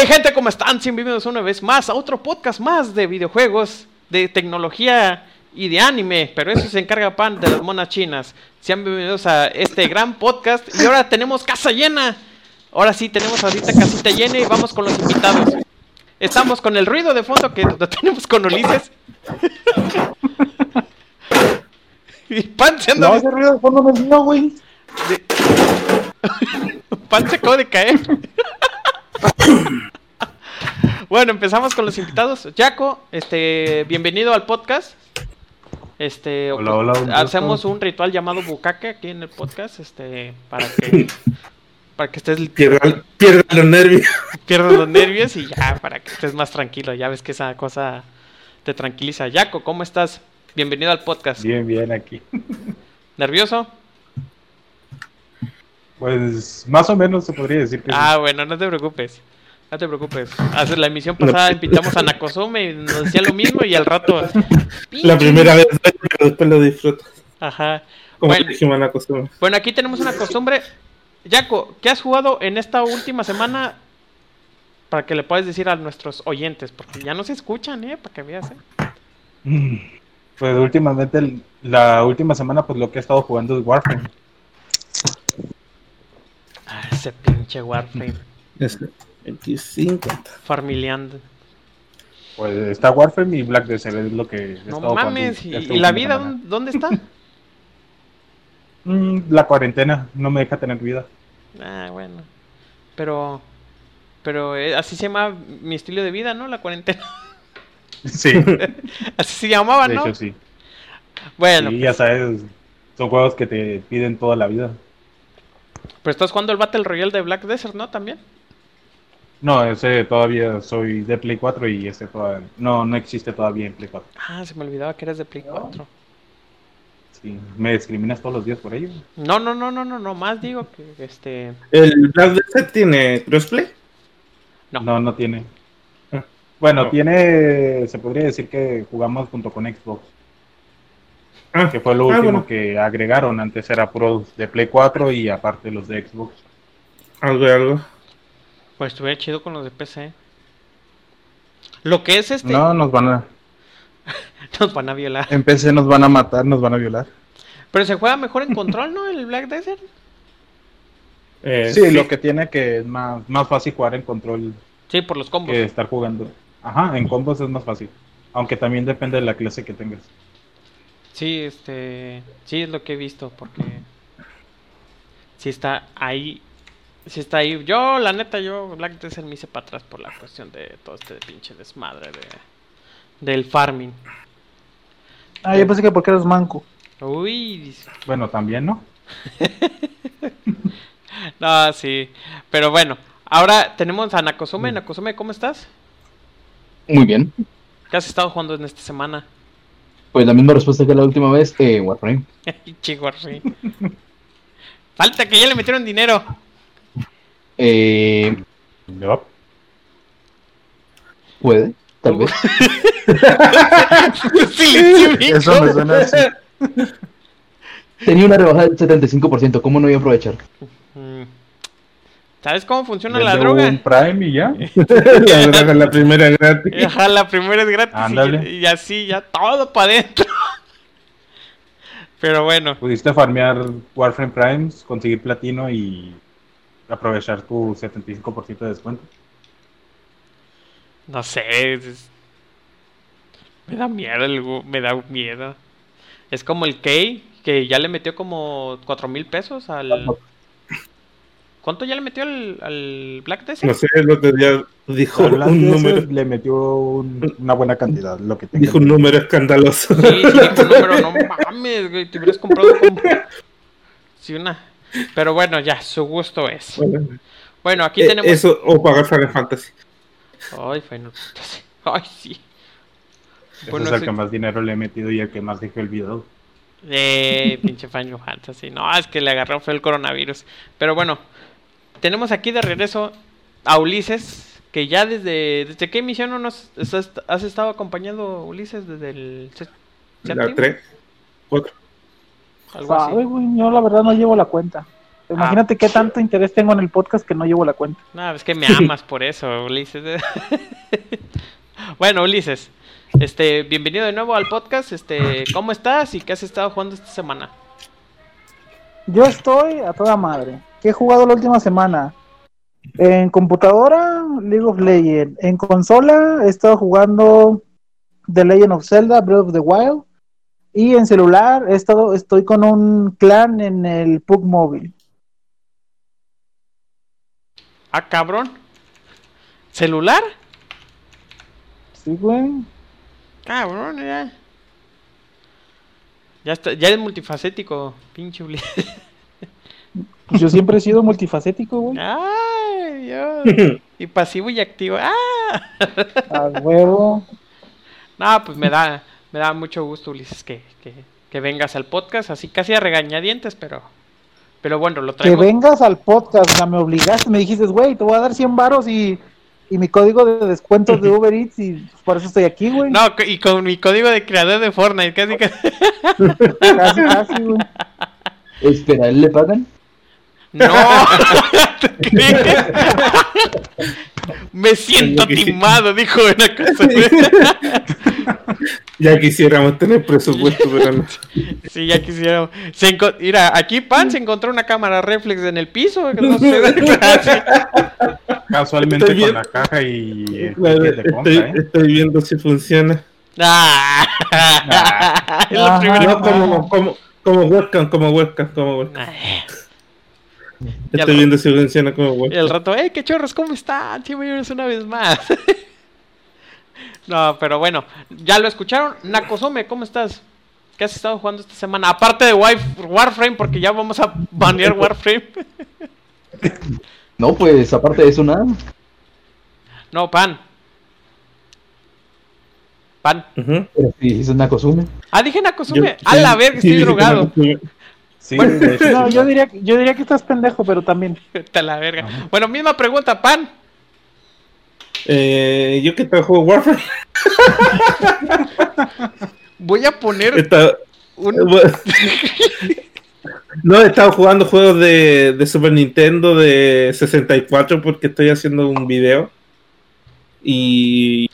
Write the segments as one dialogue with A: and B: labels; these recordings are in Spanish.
A: Hey gente, ¿cómo están? Bienvenidos una vez más a otro podcast más de videojuegos, de tecnología y de anime, pero eso se encarga Pan de las monas chinas. Sean bienvenidos a este gran podcast y ahora tenemos casa llena. Ahora sí tenemos ahorita casita llena y vamos con los invitados. Estamos con el ruido de fondo que lo tenemos con Ulises. y Pan se anda...
B: No, ese ruido de fondo no es mío, güey.
A: Pan se acaba de caer. bueno, empezamos con los invitados. Jaco, este, bienvenido al podcast. Este,
B: Hola, hola, un
A: hacemos un ritual llamado bucaque aquí en el podcast, este, para que para que estés
C: Pierda, pierda los nervios.
A: pierdas los nervios y ya para que estés más tranquilo. Ya ves que esa cosa te tranquiliza. Jaco, ¿cómo estás? Bienvenido al podcast.
B: Bien, bien aquí.
A: ¿Nervioso?
B: Pues más o menos se podría decir que sí.
A: Ah, bueno, no te preocupes. No te preocupes. Hace la emisión pasada invitamos a Nakosume y nos decía lo mismo y al rato.
C: La primera vez, pero después lo disfrutas.
A: Ajá.
C: Como
A: Bueno, bueno, aquí tenemos una costumbre. Jaco, ¿qué has jugado en esta última semana? Para que le puedas decir a nuestros oyentes, porque ya no se escuchan, ¿eh? Para que veas, ¿eh?
B: Mm. Pues últimamente, el- la última semana, pues lo que he estado jugando es Warframe.
A: Ah, ese pinche Warframe.
C: 25.
A: Farmileando.
B: Pues está Warframe y Black Desert es lo que he
A: No mames,
B: jugando
A: ¿y, y la vida
B: semana.
A: dónde, está?
B: Mm, la cuarentena no me deja tener vida.
A: Ah, bueno. Pero. Pero eh, así se llama mi estilo de vida, ¿no? La cuarentena.
B: Sí,
A: Así se llamaba,
B: de
A: ¿no?
B: hecho sí.
A: Bueno,
B: Sí, ya sabes, son juegos que te piden toda la vida.
A: pero estás jugando el Battle Royale de Black Desert, ¿no? También.
B: No, ese todavía soy de Play 4 y ese todavía no, no existe todavía en Play 4.
A: Ah, se me olvidaba que eras de Play 4.
B: Sí, me discriminas todos los días por ello.
A: No, no, no, no, no, no, más digo que este.
C: ¿El Black Desert tiene crossplay?
A: No.
B: No, no tiene.
C: Ah.
B: Bueno,
C: No.
B: tiene, se podría decir que jugamos junto con Xbox,
C: Ah,
B: que fue lo
C: ah,
B: último
C: bueno.
B: que agregaron. Antes era puro de Play 4 y aparte los de Xbox.
C: Algo de algo.
A: Pues estuviera chido con los de PC. Lo que es este.
B: No, nos van a,
A: Nos van a violar.
B: en PC nos van a matar, nos van a violar.
A: Pero se juega mejor en control, ¿no? El Black Desert.
C: Eh,
B: Sí, lo que tiene que es más, más fácil jugar en control
A: Sí, por los combos.
B: que estar jugando. Ajá, en combos es más fácil. Aunque también depende de la clase que tengas.
A: Sí, este. Sí, es lo que he visto, porque. Sí está ahí. Sí está ahí. Yo, la neta, yo Black Desert me hice para atrás por la cuestión de todo este pinche desmadre de. Del farming.
D: Ah, yo pensé que porque eres manco.
A: Uy,
B: Bueno, también, ¿no?
A: no, sí. Pero bueno, ahora tenemos a Nakosume. Nakosume, ¿cómo estás?
E: Muy bien.
A: ¿Qué has estado jugando en esta semana?
E: Pues la misma respuesta que la última vez, eh, Warframe.
A: Chico, sí. Falta que ya le metieron dinero.
E: Eh,
B: Yup.
E: puede, tal vez.
B: Eso me suena así.
E: Tenía una rebaja del 75%, ¿cómo no iba a aprovechar?
A: Mm. ¿Sabes cómo funciona
B: Vende
A: la droga?
B: un Prime y ya.
C: la verdad, la primera gratis.
A: Ajá, la primera es gratis y-
B: Ándale.
A: y, así ya todo para adentro. Pero bueno,
B: Pudiste farmear Warframe Primes, conseguir platino y aprovechar tu 75% de descuento.
A: no sé. es- Me da miedo, el me da miedo. Es como el Key, que ya le metió como cuatro mil pesos al... ¿Cuánto ya le metió al, al Black Desert?
C: No sé, el otro día dijo un
B: Desert
C: número,
B: le metió un- una buena cantidad, lo que tenga.
C: dijo un número escandaloso.
A: Sí, sí, dijo un número, no mames, güey, te hubieras comprado como... Sí, una... Pero bueno, ya, su gusto es.
C: Bueno,
A: Bueno, aquí
C: eh,
A: tenemos...
C: Eso, o pagar Final Fantasy.
A: Ay, Final Fantasy. Ay, sí.
B: Ese
A: Bueno,
B: es el
A: sí.
B: que más dinero le he metido y el que más dejé olvidado.
A: Eh, pinche Final Fantasy. No, es que le agarró fue el coronavirus. Pero bueno, tenemos aquí de regreso a Ulises, que ya desde... ¿Desde qué emisión no nos has, has estado acompañando, Ulises? Desde el...
C: La
A: séptimo?
C: 3, 4.
A: Algo así.
D: Güey, yo la verdad no llevo la cuenta. Imagínate qué tanto interés tengo en el podcast que no llevo la cuenta.
A: No, es que me amas por eso, Ulises. bueno, Ulises, este, bienvenido de nuevo al podcast. Este, ¿cómo estás y qué has estado jugando esta semana?
D: Yo estoy a toda madre. ¿Qué he jugado la última semana? En computadora, League of Legends. En consola, he estado jugando The Legend of Zelda, Breath of the Wild. Y en celular, he estado, estoy con un clan en el PUG móvil.
A: Ah, cabrón. ¿Celular?
D: Sí, güey.
A: Cabrón, ya. Ya, está, ya es multifacético, pinche.
D: Pues yo siempre he sido multifacético, güey.
A: Ay, Dios. Y pasivo y activo. ¡Ah!
D: A huevo.
A: No, pues me da, me da mucho gusto, Ulises, que, que, que vengas al podcast, así casi a regañadientes, pero, pero bueno, lo
D: Que
A: traigo.
D: vengas al podcast, o sea, me obligaste, me dijiste, güey, te voy a dar 100 varos y, y mi código de descuento de Uber Eats y pues, por eso estoy aquí, güey.
A: No, y con mi código de creador de Fortnite, casi que...
D: Casi, casi, güey.
E: Espera, ¿él le pagan?
A: No. Me siento timado, dijo una cosa.
C: Ya quisiéramos tener presupuesto, pero no.
A: Sí, ya quisiera. Se Mira, aquí Pan se encontró una cámara reflex en el piso. que no sé.
B: Casualmente
C: Estoy
B: con la caja y el
C: Claro,
B: ticket de compra,
C: estoy,
B: ¿eh?
C: estoy viendo si funciona.
A: Ah, es la primera
C: No, como, como, como webcam, como webcam, como webcam.
A: Ya
C: Estoy viendo si funciona como
A: Y
C: webcam.
A: el rato, ¡hey, qué chorros! ¿Cómo están? Sí, bienvenidos una vez más. no, pero bueno, ya lo escucharon. Nakosome, ¿cómo estás? ¿Qué has estado jugando esta semana? Aparte de Warframe, porque ya vamos a banear Warframe.
E: No, pues aparte de eso, nada.
A: no, Pan. Pan.
C: Ujú.
E: Pero si es una costumbre.
A: Ah, dije Nakosome.
C: Yo-
A: A la verga, estoy
C: sí,
A: drogado.
B: Sí,
A: Bueno,
D: No, yo diría, yo diría que estás pendejo, pero también.
A: A la verga. Bueno, misma pregunta, Pan.
C: Eh, yo que trabajo Warframe,
A: Voy a poner
C: está-
A: un...
C: no he estado jugando juegos de, de Super Nintendo de 64 porque estoy haciendo un video. Y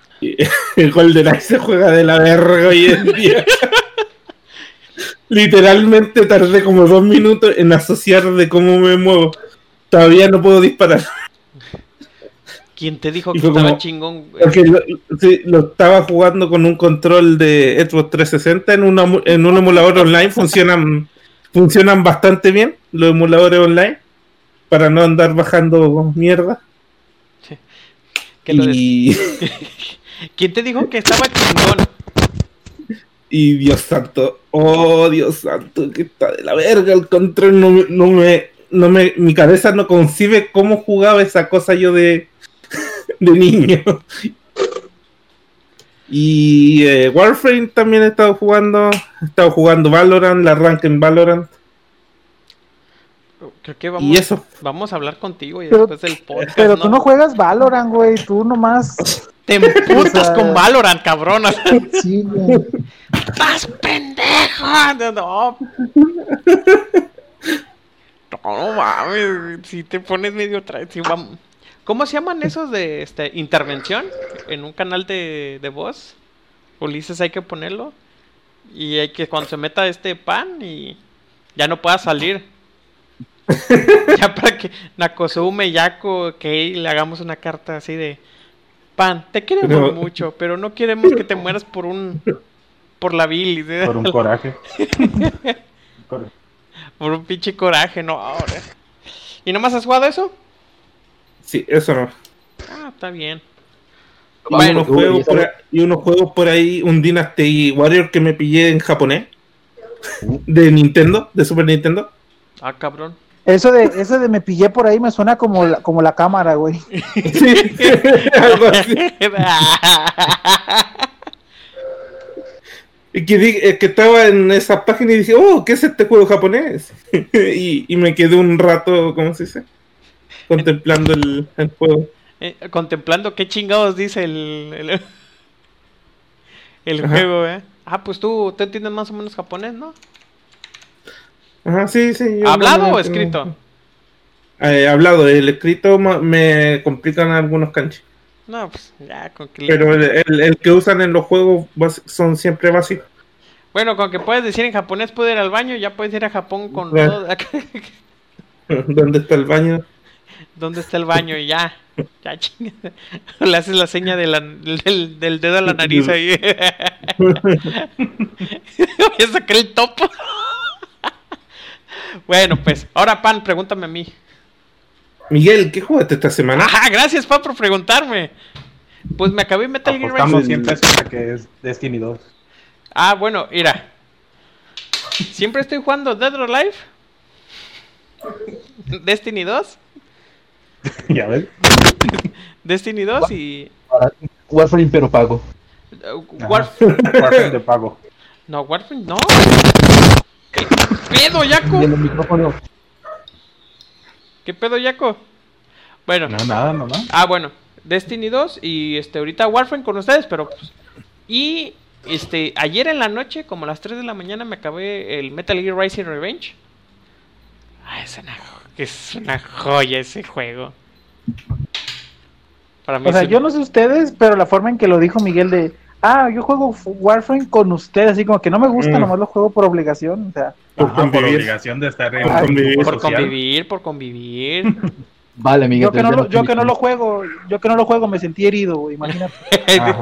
C: el GoldenEye se juega de la verga hoy en día. Literalmente tardé como dos minutos en asociar de cómo me muevo. Todavía no puedo disparar.
A: ¿Quién te dijo que estaba
C: como-
A: chingón?
C: Porque lo, sí, lo estaba jugando con un control de Xbox 360 en, una, en un emulador online. Funcionan, funcionan bastante bien los emuladores online para no andar bajando mierda. Y,
A: ¿Quién te dijo que estaba chingón?
C: Y Dios santo, oh Dios santo, que está de la verga el control. No, me- no me, no me, mi cabeza no concibe cómo jugaba esa cosa yo de, de niño. Y eh, Warframe también he estado jugando. He estado jugando Valorant, la rank en Valorant.
A: Creo que vamos,
C: Y eso.
A: vamos a hablar contigo y
D: Pero-
A: después del podcast.
D: Pero tú no juegas Valorant, güey. Tú nomás.
A: Te emputas con Valorant, cabrón.
D: Sí, güey.
A: ¡Estás pendejo! No, no. Mames. Si te pones medio tra- si ¿Cómo se llaman esos de este, intervención? En un canal de, de voz. Ulises hay que ponerlo. Y hay que cuando se meta este pan y ya no pueda salir. ya para que Nakosume, Yako, que le hagamos una carta así de pan, te queremos
C: Pero-
A: mucho, pero no queremos que te mueras por un por la bilis, ¿eh?
B: Por un coraje. Cor-
A: por un pinche coraje, no ahora. ¿Y nomás has jugado eso?
C: Sí, eso no.
A: Ah, está bien.
C: Y
A: Bueno,
C: unos
E: y
C: por ahí, y unos juegos por ahí, un Dynasty Warrior que me pillé en japonés. De Nintendo, de Super Nintendo.
A: Ah, cabrón.
D: Eso de, eso de me pillé por ahí me suena como la, como la cámara, güey.
C: Sí, algo así. Y que, eh, que estaba en esa página y dije, oh, ¿qué es este juego japonés? y, y me quedé un rato, ¿cómo se dice? Contemplando el, el juego.
A: Eh, contemplando qué chingados dice el, el, juego, ¿eh? Ah, pues tú, tú entiendes más o menos japonés, ¿no?
C: Ajá, sí, sí.
A: ¿Hablado
C: no-
A: o escrito?
C: eh, hablado. El escrito me complican algunos canchis.
A: No, pues ya, con que...
C: Pero el, el- el que usan en los juegos son siempre básicos.
A: Bueno, con que puedes decir en japonés, puedo ir al baño, ya puedes ir a Japón con
C: Bueno.
A: todo...
C: ¿Dónde está el baño?
A: ¿Dónde está el baño? Y ya. Ya chinga. Le haces la seña de la- del, del dedo a la nariz ahí. Voy a sacar el topo. Bueno, pues, ahora Pan, pregúntame a mí.
C: Miguel, ¿qué jugaste esta semana?
A: Ajá, gracias Pan por preguntarme. Pues me acabé Metal Gear Rising.
B: siempre a que es Destiny 2.
A: Ah, bueno, mira. Siempre estoy jugando Dead or Alive. Destiny 2.
B: ya ves.
A: Destiny 2 y...
E: Warframe pero pago.
A: uh,
B: Ajá.
A: Warf-
B: Warframe de pago.
A: No, Warframe, no. ¿Qué pedo, Yaco?
E: El micrófono.
A: ¿Qué pedo, Yaco? Bueno,
B: No, nada, no,
A: ah, bueno, Destiny 2 y este ahorita Warframe con ustedes, pero pues y este ayer en la noche, como a las 3 de la mañana me acabé el Metal Gear Rising Revenge. Ah, es una, jo- es una joya ese juego. Para mí
D: O sea,
A: un-
D: yo no sé ustedes, pero la forma en que lo dijo Miguel de, ah, yo juego Warframe con ustedes, así como que no me gusta,
C: Mm.
D: nomás lo juego por obligación, o sea,
C: Por
B: Ajá, por
C: convivir.
B: obligación de estar en
C: Por
B: un
C: convivir.
A: por
B: social.
A: convivir, por convivir.
E: Vale, Miguel.
D: yo que, no lo, yo que no lo juego, yo que no lo juego me sentí herido, güey, imagínate.
B: Ajá.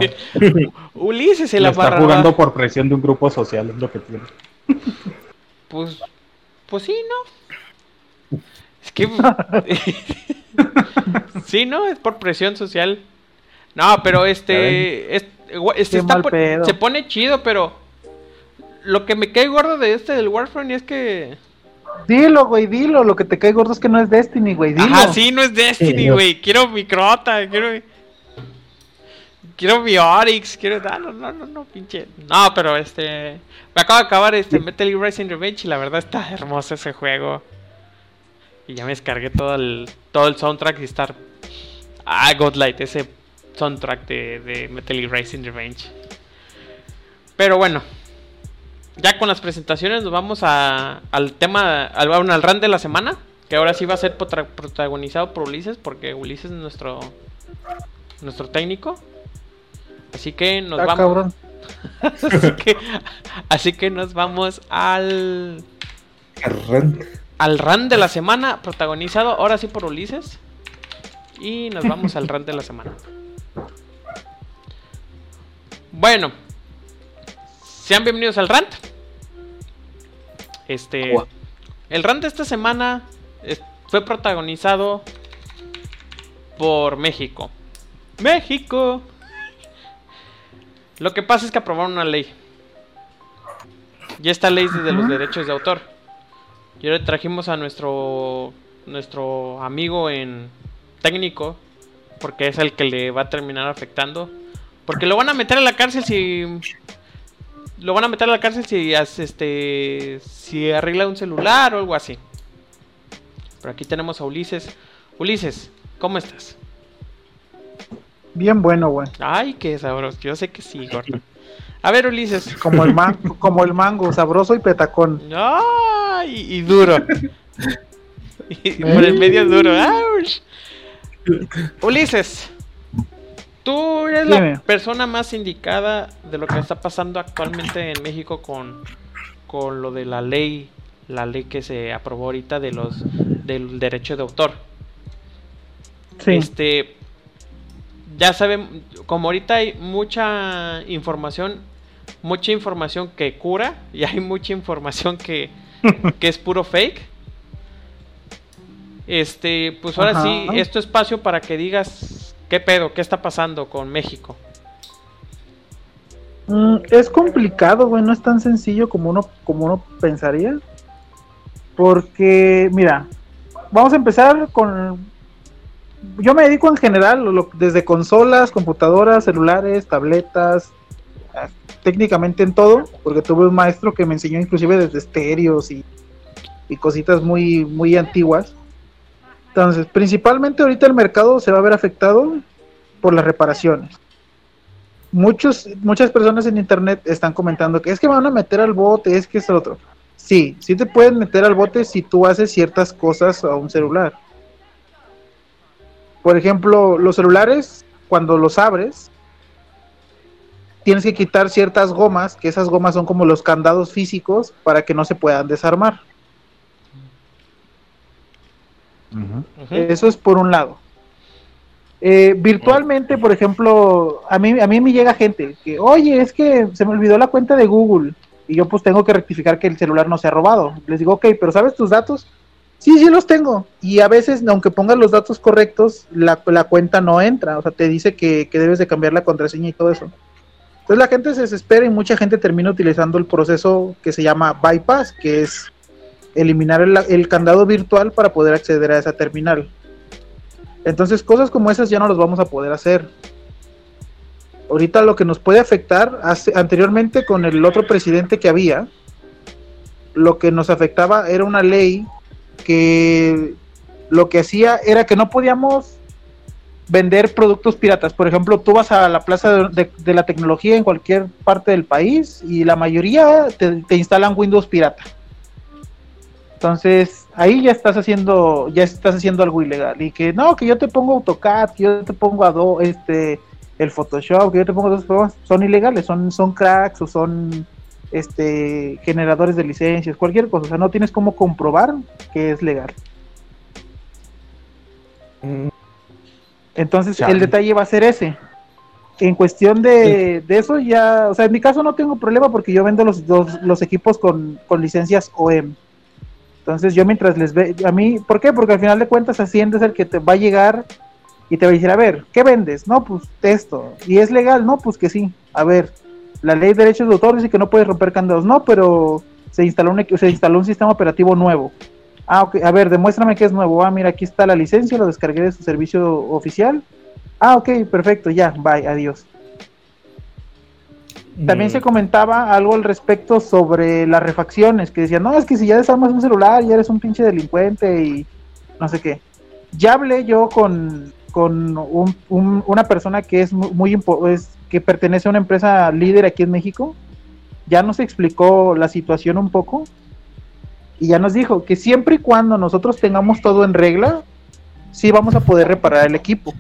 A: Ulises el
B: Lo está jugando por presión de un grupo social, es lo que tiene.
A: Pues, pues sí, ¿no? Es que... sí, ¿no? Es por presión social. No, pero este... este Está
D: mal
A: pon-
D: pedo.
A: se pone chido, pero... Lo que me cae gordo de este del Warframe es que...
D: Dilo, güey, dilo, lo que te cae gordo es que no es Destiny, güey, dilo.
A: Ajá, sí, no es Destiny, güey. Quiero mi crota, quiero... Quiero mi Oryx, quiero... ah, No, no, no, no, pinche... No, pero este... Me acabo de acabar este Metal Gear Rising Revenge y la verdad está hermoso ese juego. Y ya me descargué todo el, todo el soundtrack y estar... Ah, Godlight, ese soundtrack de, de Metal Rising Revenge. Pero bueno, ya con las presentaciones nos vamos a, al tema, al, al run de la semana. Que ahora sí va a ser protagonizado por Ulises, porque Ulises es nuestro, nuestro técnico. Así que nos
D: Ah,
A: vamos.
D: cabrón.
A: así, que, así que nos vamos al,
C: Arran-
A: al run de la semana, protagonizado ahora sí por Ulises. Y nos vamos al run de la semana. Bueno, sean bienvenidos al rant. Este, el rant de esta semana es- fue protagonizado por México. México. Lo que pasa es que aprobaron una ley. Y esta ley es de los derechos de autor. Y ahora trajimos a nuestro nuestro amigo en técnico porque es el que le va a terminar afectando. Porque lo van a meter a la cárcel si lo van a meter a la cárcel si este si arregla un celular o algo así. Pero aquí tenemos a Ulises. Ulises, ¿cómo estás?
D: Bien bueno, güey.
A: Ay, qué sabroso. Yo sé que sí, gordo. A ver, Ulises.
D: Como el, man- como el mango, sabroso y petacón.
A: Ay, y duro. Y por el medio duro. ¡Auch! Ulises, tú eres la persona más indicada de lo que está pasando actualmente en México con, con lo de la ley, la ley que se aprobó ahorita de los del derecho de autor.
D: Sí.
A: Este, ya saben, como ahorita hay mucha información, mucha información que cura y hay mucha información que, que es puro fake. Este, pues ahora
D: Ajá.
A: sí, es tu espacio para que digas qué pedo, qué está pasando con México.
D: Mm, es complicado, güey, no es tan sencillo como uno, como uno pensaría. Porque, mira, vamos a empezar con... Yo me dedico en general, desde consolas, computadoras, celulares, tabletas, ah, técnicamente en todo, porque tuve un maestro que me enseñó inclusive desde estéreos y, y cositas muy, muy antiguas. Entonces, principalmente ahorita el mercado se va a ver afectado por las reparaciones muchos, muchas personas en internet están comentando que es que van a meter al bote, es que es otro. Sí, sí te pueden meter al bote si tú haces ciertas cosas a un celular. Por ejemplo, los celulares, cuando los abres, tienes que quitar ciertas gomas, que esas gomas son como los candados físicos para que no se puedan desarmar. Eso es por un lado. Eh, virtualmente, por ejemplo, a mí, a mí me llega gente que, oye, es que se me olvidó la cuenta de Google y yo pues tengo que rectificar que el celular no se ha robado. Les digo, ok, pero ¿sabes tus datos? Sí, sí los tengo. Y a veces, aunque pongas los datos correctos, la, la cuenta no entra. O sea, te dice que, que debes de cambiar la contraseña y todo eso. Entonces la gente se desespera y mucha gente termina utilizando el proceso que se llama bypass, que es eliminar el, candado virtual para poder acceder a esa terminal. Entonces cosas como esas ya no las vamos a poder hacer. Ahorita lo que nos puede afectar, hace- anteriormente con el otro presidente que había, lo que nos afectaba era una ley que lo que hacía era que no podíamos vender productos piratas. Por ejemplo, tú vas a la plaza de, la tecnología en cualquier parte del país y la mayoría te instalan Windows pirata. Entonces, ahí ya estás haciendo, ya estás haciendo algo ilegal. Y que no, que yo te pongo AutoCAD, que yo te pongo Adobe, este, el Photoshop, que yo te pongo esos programas, son ilegales, son, son cracks o son este generadores de licencias, cualquier cosa. O sea, no tienes cómo comprobar que es legal.
C: Mm,
D: Entonces, el detalle va a ser ese. En cuestión de, de eso, ya, o sea, en mi caso no tengo problema porque yo vendo los, los, los equipos con, con licencias OEM. Entonces, yo mientras les ve, a mí, ¿por qué? Porque al final de cuentas, Hacienda es el que te va a llegar y te va a decir, a ver, ¿qué vendes? No, pues esto. ¿Y es legal? No, pues que sí. A ver, la ley de derechos de autor dice que no puedes romper candados. No, pero se instaló un, se instaló un sistema operativo nuevo. Ah, ok. A ver, demuéstrame que es nuevo. Ah, mira, aquí está la licencia, lo descargué de su servicio oficial. Ah, ok, perfecto, ya, bye, adiós. También
C: mm,
D: se comentaba algo al respecto sobre las refacciones, que decían, no, es que si ya desarmas un celular, ya eres un pinche delincuente y no sé qué. Ya hablé yo con, con un- un- una persona que es mu- muy es, que pertenece a una empresa líder aquí en México. Ya nos explicó la situación un poco y ya nos dijo que siempre y cuando nosotros tengamos todo en regla, sí vamos a poder reparar el equipo.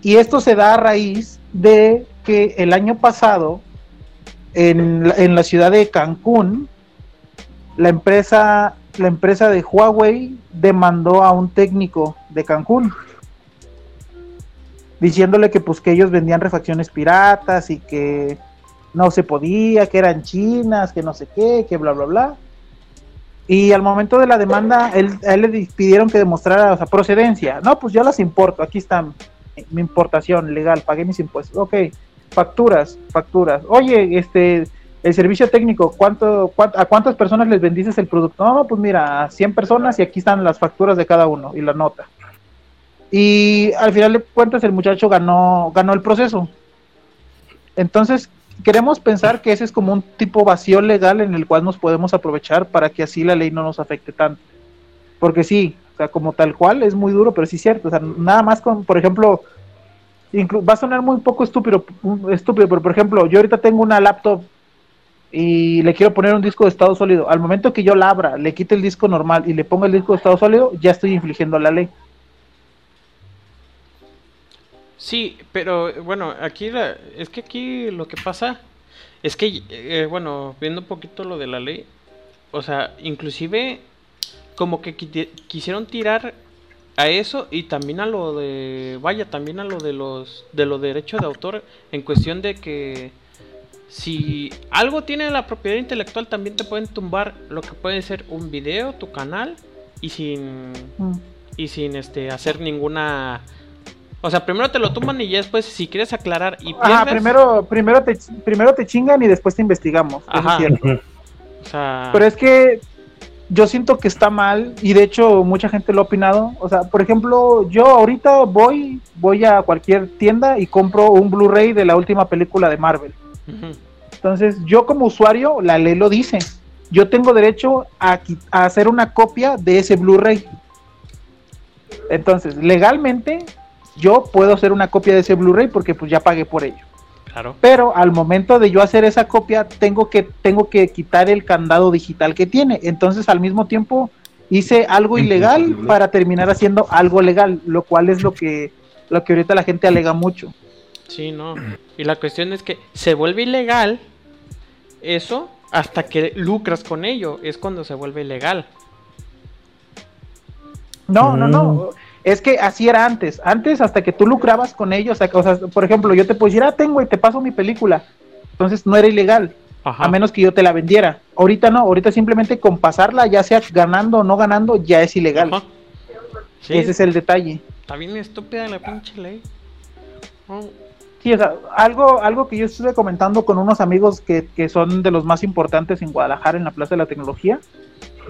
D: Y esto se da a raíz de que el año pasado, en en la ciudad de Cancún, la empresa, la empresa de Huawei demandó a un técnico de Cancún, diciéndole que pues que ellos vendían refacciones piratas y que no se podía, que eran chinas, que no sé qué, que bla bla bla. Y al momento de la demanda, él, él le di- pidieron que demostrara o sea, procedencia. No, pues yo las importo, aquí están mi importación legal, pagué mis impuestos. Ok, facturas, facturas. Oye, este, el servicio técnico, ¿cuánto, cuán- ¿a cuántas personas les vendiste el producto? No, no, pues mira, a 100 personas y aquí están las facturas de cada uno y la nota. Y al final de cuentas el muchacho ganó, ganó el proceso. Entonces, queremos pensar que ese es como un tipo vacío legal en el cual nos podemos aprovechar para que así la ley no nos afecte tanto. Porque sí, o sea, como tal cual es muy duro, pero sí es cierto. O sea, nada más con, por ejemplo, va a sonar muy poco estúpido, estúpido, pero por ejemplo, yo ahorita tengo una laptop y le quiero poner un disco de estado sólido. Al momento que yo la abra, le quite el disco normal y le ponga el disco de estado sólido, ya estoy infligiendo la ley.
A: Sí, pero bueno, aquí la- es que aquí lo que pasa es que, eh, bueno, viendo un poquito lo de la ley, o sea, inclusive como que quisieron tirar a eso y también a lo de, vaya, también a lo de los, de los derechos de autor en cuestión de que si algo tiene la propiedad intelectual también te pueden tumbar lo que puede ser un video, tu canal y sin
D: Mm.
A: y sin este hacer ninguna o sea primero te lo tumban y ya después si quieres aclarar y pierdes
D: Ajá, primero, primero, te, primero te chingan y después te investigamos. eso es
A: Ajá.
D: cierto.
A: o sea
D: Pero es que yo siento que está mal y de hecho mucha gente lo ha opinado. O sea, por ejemplo, yo ahorita voy, voy a cualquier tienda y compro un Blu-ray de la última película de Marvel. Entonces, yo como usuario, la ley lo dice. Yo tengo derecho a, a hacer una copia de ese Blu-ray. Entonces, legalmente, yo puedo hacer una copia de ese Blu-ray porque pues ya pagué por ello.
A: Claro
D: Pero al momento de yo hacer esa copia, tengo que, tengo que quitar el candado digital que tiene. Entonces, al mismo tiempo, hice algo ilegal para terminar haciendo algo legal, lo cual es lo que, lo que ahorita la gente alega mucho.
A: Sí, no. Y la cuestión es que se vuelve ilegal eso hasta que lucras con ello. Es cuando se vuelve ilegal.
D: No, no, no. Es que así era antes. Antes, hasta que tú lucrabas con ellos, o sea, por ejemplo, yo te puedo decir, ah, tengo y te paso mi película. Entonces no era ilegal,
A: Ajá.
D: a menos que yo te la vendiera. Ahorita no, ahorita simplemente con pasarla, ya sea ganando o no ganando, ya es ilegal.
A: Ajá. Sí,
D: Ese es el detalle.
A: está bien estúpida la pinche ley. Oh,
D: Sí, o sea, algo, algo que yo estuve comentando con unos amigos que, que son de los más importantes en Guadalajara en la Plaza de la Tecnología,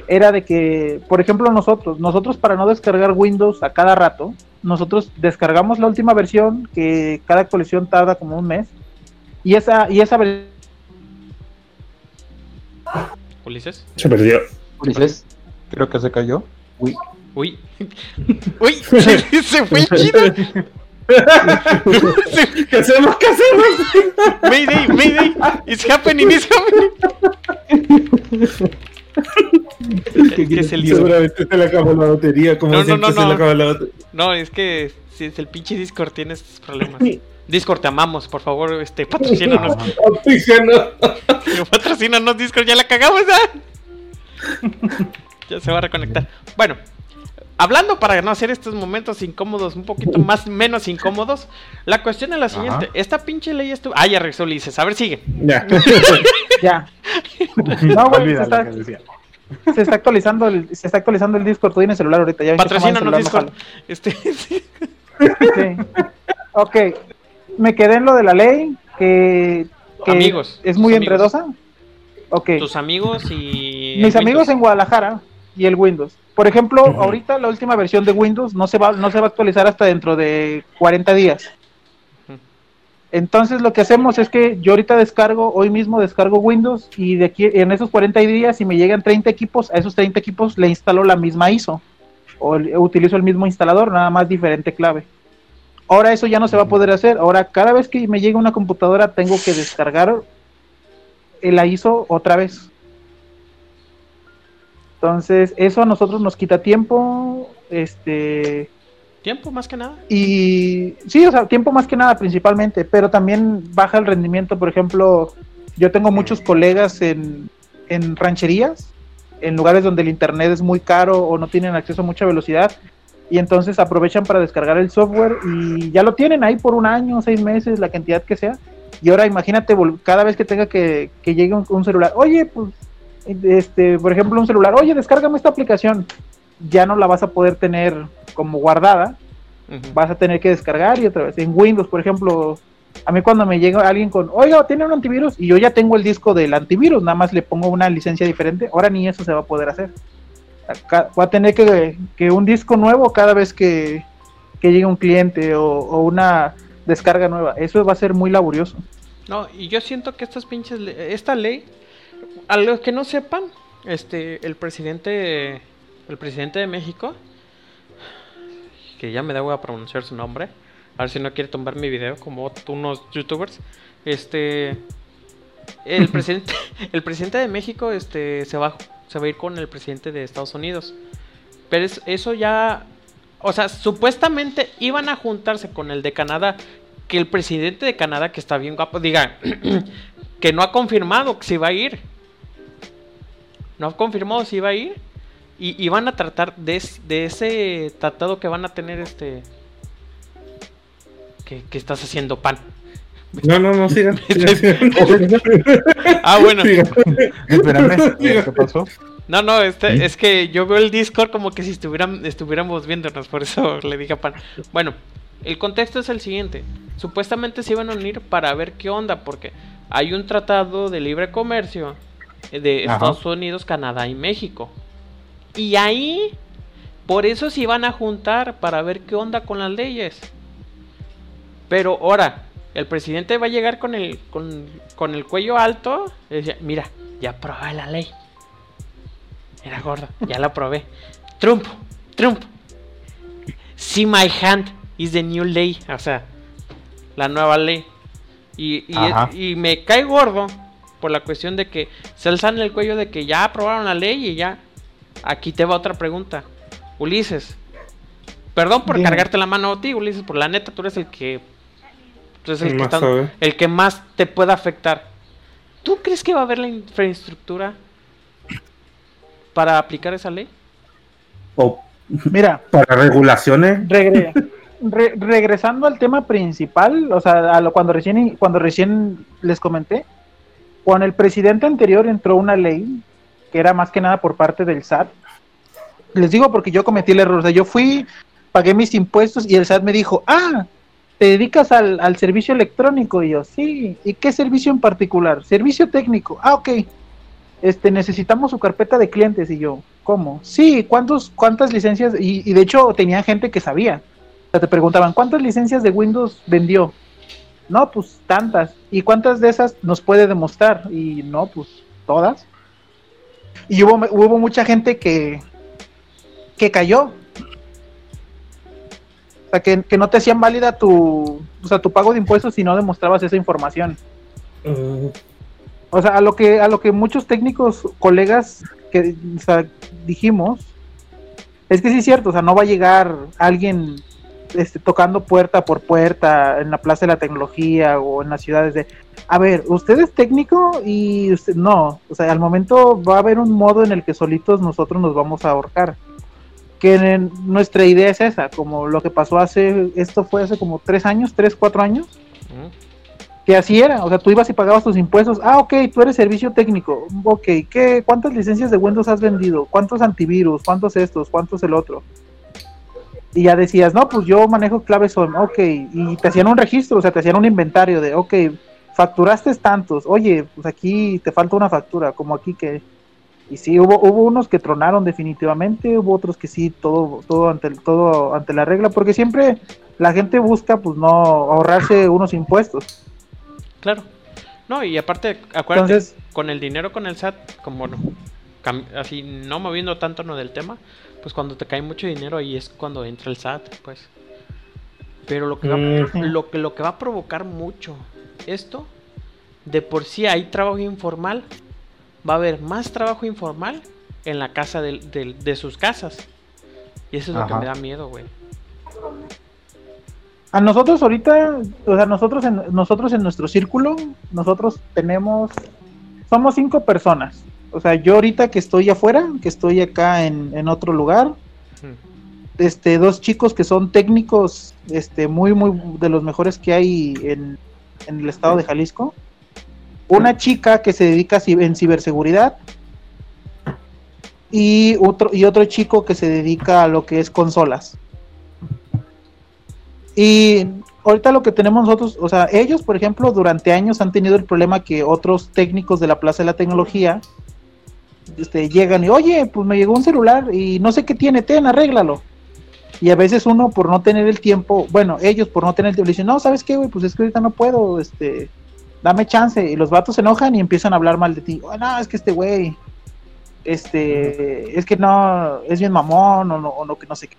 D: era de que, por ejemplo, nosotros, nosotros para no descargar Windows a cada rato, nosotros descargamos la última versión, que cada actualización tarda como un mes, y esa, y esa versión
A: Ulises.
C: Se perdió.
E: Ulises,
B: Creo que se cayó.
E: uy,
A: Uy. Uy, se, fue chido.
C: ¿Qué hacemos? ¿Qué hacemos?
A: Mayday, Mayday. It's happening, it's happening. ¿Qué, qué es el Discord?
C: Seguramente se le acabó la batería, como
A: No, no,
C: siempre
A: no,
C: se
A: no.
C: le acaba la batería.
A: No, es que si es el pinche Discord tiene estos problemas. Discord, te amamos, por favor, este, patrocínanos. Patrocínanos, Discord, ya la cagamos, ¿ah? Ya se va a reconectar. Bueno, hablando para no hacer estos momentos incómodos, un poquito más, menos incómodos, la cuestión es la siguiente.
B: Ajá.
A: Esta pinche ley estuvo... Ah, ya regresó Ulises. A ver, sigue.
C: Ya.
D: ya. No, güey, se está,
B: que.
D: Se está actualizando el, se está actualizando el Discord, tú tienes celular ahorita, ya celular no
A: Discord. Este, sí.
D: Ok, me quedé en lo de la ley, que, que
A: Amigos,
D: es muy enredosa. Ok.
A: Tus amigos y...
D: Mis
A: el
D: amigos
A: Windows.
D: en Guadalajara y el Windows. Por ejemplo, ahorita la última versión de Windows no se va no se va a actualizar hasta dentro de 40 días. Entonces lo que hacemos es que yo ahorita descargo, hoy mismo descargo Windows y de aquí en esos 40 días si me llegan 30 equipos, a esos 30 equipos le instalo la misma ISO o utilizo el mismo instalador, nada más diferente clave. Ahora eso ya no se va a poder hacer. Ahora cada vez que me llega una computadora tengo que descargar la ISO otra vez. Entonces, eso a nosotros nos quita tiempo, este,
A: Tiempo, más que nada.
D: y sí, o sea, tiempo más que nada principalmente, pero también baja el rendimiento. Por ejemplo, yo tengo muchos colegas en, en rancherías, en lugares donde el internet es muy caro o no tienen acceso a mucha velocidad, y entonces aprovechan para descargar el software y ya lo tienen ahí por un año, seis meses, la cantidad que sea. Y ahora imagínate cada vez que tenga que, que llegue un, un celular, oye, pues, este, por ejemplo, un celular, oye, descárgame esta aplicación, ya no la vas a poder tener como guardada, vas a tener que descargar y otra vez. En Windows, por ejemplo, a mí cuando me llega alguien con, oiga, tiene un antivirus y yo ya tengo el disco del antivirus, nada más le pongo una licencia diferente, ahora ni eso se va a poder hacer. Va a tener que, que un disco nuevo cada vez que, que llegue un cliente o, o una descarga nueva. Eso va a ser muy laborioso.
A: No, y yo siento que estas pinches, esta ley, a los que no sepan, este, el presidente, el presidente de México, que ya me da a pronunciar su nombre, a ver si no quiere tomar mi video como unos youtubers, este, el presidente, el presidente de México, este, se va, se va a ir con el presidente de Estados Unidos, pero es- eso ya, o sea, supuestamente iban a juntarse con el de Canadá, que el presidente de Canadá, que está bien guapo, diga que no ha confirmado que si va a ir. No ha confirmado si va a ir. Y, y van a tratar de, es- de ese tratado que van a tener este... Que, que estás haciendo pan.
C: No, no, no, sigan.
A: Ah, bueno.
B: Espérame, ¿qué pasó?
A: No, no, este, es que yo veo el Discord como que si estuvieran, estuviéramos viéndonos, por eso le dije a Pan. Bueno, el contexto es el siguiente. Supuestamente se iban a unir para ver qué onda, porque hay un tratado de libre comercio eh, de
B: Ajá.
A: Estados Unidos, Canadá y México. Y ahí, por eso se iban a juntar para ver qué onda con las leyes. Pero ahora, el presidente va a llegar con el, con, con el cuello alto y decía, mira, ya aprobé la ley. Era gordo, ya la probé. Trump, Trump. See my hand is the new ley. O sea, la nueva ley. Y, y, y me cae gordo por la cuestión de que se alzan el cuello de que ya aprobaron la ley y ya. Aquí te va otra pregunta. Ulises, perdón por cargarte la mano a ti, Ulises, por la neta, tú eres el que. Tú eres el, que,
C: Más
A: está-
C: sabe.
A: el que más te puede afectar. ¿Tú crees que va a haber la infraestructura para aplicar esa ley?
C: O
D: Mira,
C: para regulaciones.
D: regre- re- regresando al tema principal, o sea, a lo, cuando recién cuando recién les comenté, con el presidente anterior entró una ley que era más que nada por parte del SAT. Les digo porque yo cometí el error, o sea, yo fui, pagué mis impuestos y el SAT me dijo, ah, ¿te dedicas al, al servicio electrónico? Y yo, sí, ¿y qué servicio en particular? Servicio técnico, ah, ok. Este, necesitamos su carpeta de clientes y yo, ¿cómo? Sí, ¿cuántos, cuántas licencias? Y, y de hecho tenía gente que sabía. O sea, te preguntaban, ¿cuántas licencias de Windows vendió? No, pues tantas. ¿Y cuántas de esas nos puede demostrar? Y no, pues todas. Y hubo, hubo mucha gente que, que cayó. O sea, que, que no te hacían válida tu, o sea, tu pago de impuestos si no demostrabas esa información. O sea, a lo que, a lo que muchos técnicos, colegas que o sea, dijimos, es que sí es cierto, o sea, no va a llegar alguien este, tocando puerta por puerta en la Plaza de la Tecnología o en las ciudades de, a ver, usted es técnico y usted no, o sea, al momento va a haber un modo en el que solitos nosotros nos vamos a ahorcar. Que en- nuestra idea es esa, como lo que pasó hace, esto fue hace como tres años, tres, cuatro años,
A: ¿Mm?
D: que así era, o sea, tú ibas y pagabas tus impuestos, ah, ok, tú eres servicio técnico, ok, ¿qué, ¿cuántas licencias de Windows has vendido? ¿Cuántos antivirus? ¿Cuántos estos? ¿Cuántos el otro? Y ya decías, no, pues yo manejo claves son, ok, y te hacían un registro, o sea, te hacían un inventario de, ok, facturaste tantos, oye, pues aquí te falta una factura, como aquí que... Y sí, hubo, hubo unos que tronaron definitivamente, hubo otros que sí, todo, todo ante todo ante la regla, porque siempre la gente busca, pues no, ahorrarse unos impuestos.
A: Claro. No, y aparte, acuérdate,
D: Entonces,
A: con el dinero con el SAT, como no, así no moviendo tanto no del tema, pues cuando te cae mucho dinero ahí es cuando entra el SAT, pues. Pero lo que va, lo que lo que va a provocar mucho esto, de por sí hay trabajo informal, va a haber más trabajo informal en la casa del- del- de sus casas. Y eso es lo que me da miedo, güey.
D: A nosotros ahorita, o sea, nosotros en, nosotros en nuestro círculo, nosotros tenemos, somos cinco personas. O sea, yo ahorita que estoy afuera, que estoy acá en, en otro lugar, este, dos chicos que son técnicos, este, muy, muy de los mejores que hay en, en el estado de Jalisco. Una chica que se dedica a en ciberseguridad. Y otro, y otro chico que se dedica a lo que es consolas. Y ahorita lo que tenemos nosotros, o sea, ellos, por ejemplo, durante años han tenido el problema que otros técnicos de la Plaza de la Tecnología este, llegan y, oye, pues me llegó un celular y no sé qué tiene, ten, arréglalo. Y a veces uno por no tener el tiempo, bueno, ellos por no tener el tiempo, le dicen, no, ¿sabes qué, güey? Pues es que ahorita no puedo, este, dame chance. Y los vatos se enojan y empiezan a hablar mal de ti. "Oh, no, es que este güey, este, es que no, es bien mamón o no, o no, que no sé qué.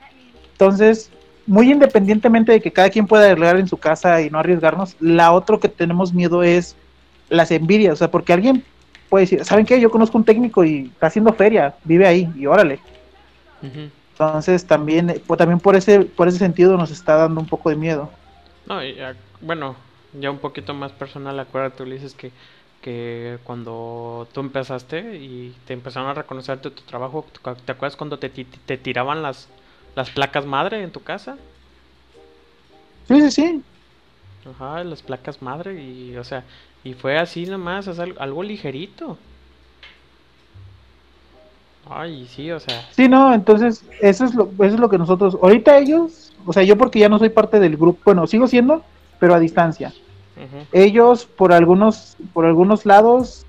D: Entonces, muy independientemente de que cada quien pueda arreglar en su casa y no arriesgarnos, la otro que tenemos miedo es las envidias, o sea, porque alguien puede decir, ¿saben qué? Yo conozco un técnico y está haciendo feria, vive ahí y órale. Entonces también, eh, pues, también por ese, por ese sentido nos está dando un poco de miedo.
A: No, y, ah, bueno, ya un poquito más personal, acuérdate, Ulises, que, que cuando tú empezaste y te empezaron a reconocerte tu trabajo, ¿te acuerdas cuando te, te tiraban las, las placas madre en tu casa?
D: Sí, sí, sí.
A: Ajá, las placas madre y, o sea, y fue así nomás, o sea, al- algo ligerito. Ay, sí, o sea,
D: Sí, no, entonces eso es lo, eso es lo que nosotros, ahorita ellos, o sea, yo porque ya no soy parte del grupo, bueno, sigo siendo, pero a distancia. ellos por algunos por algunos lados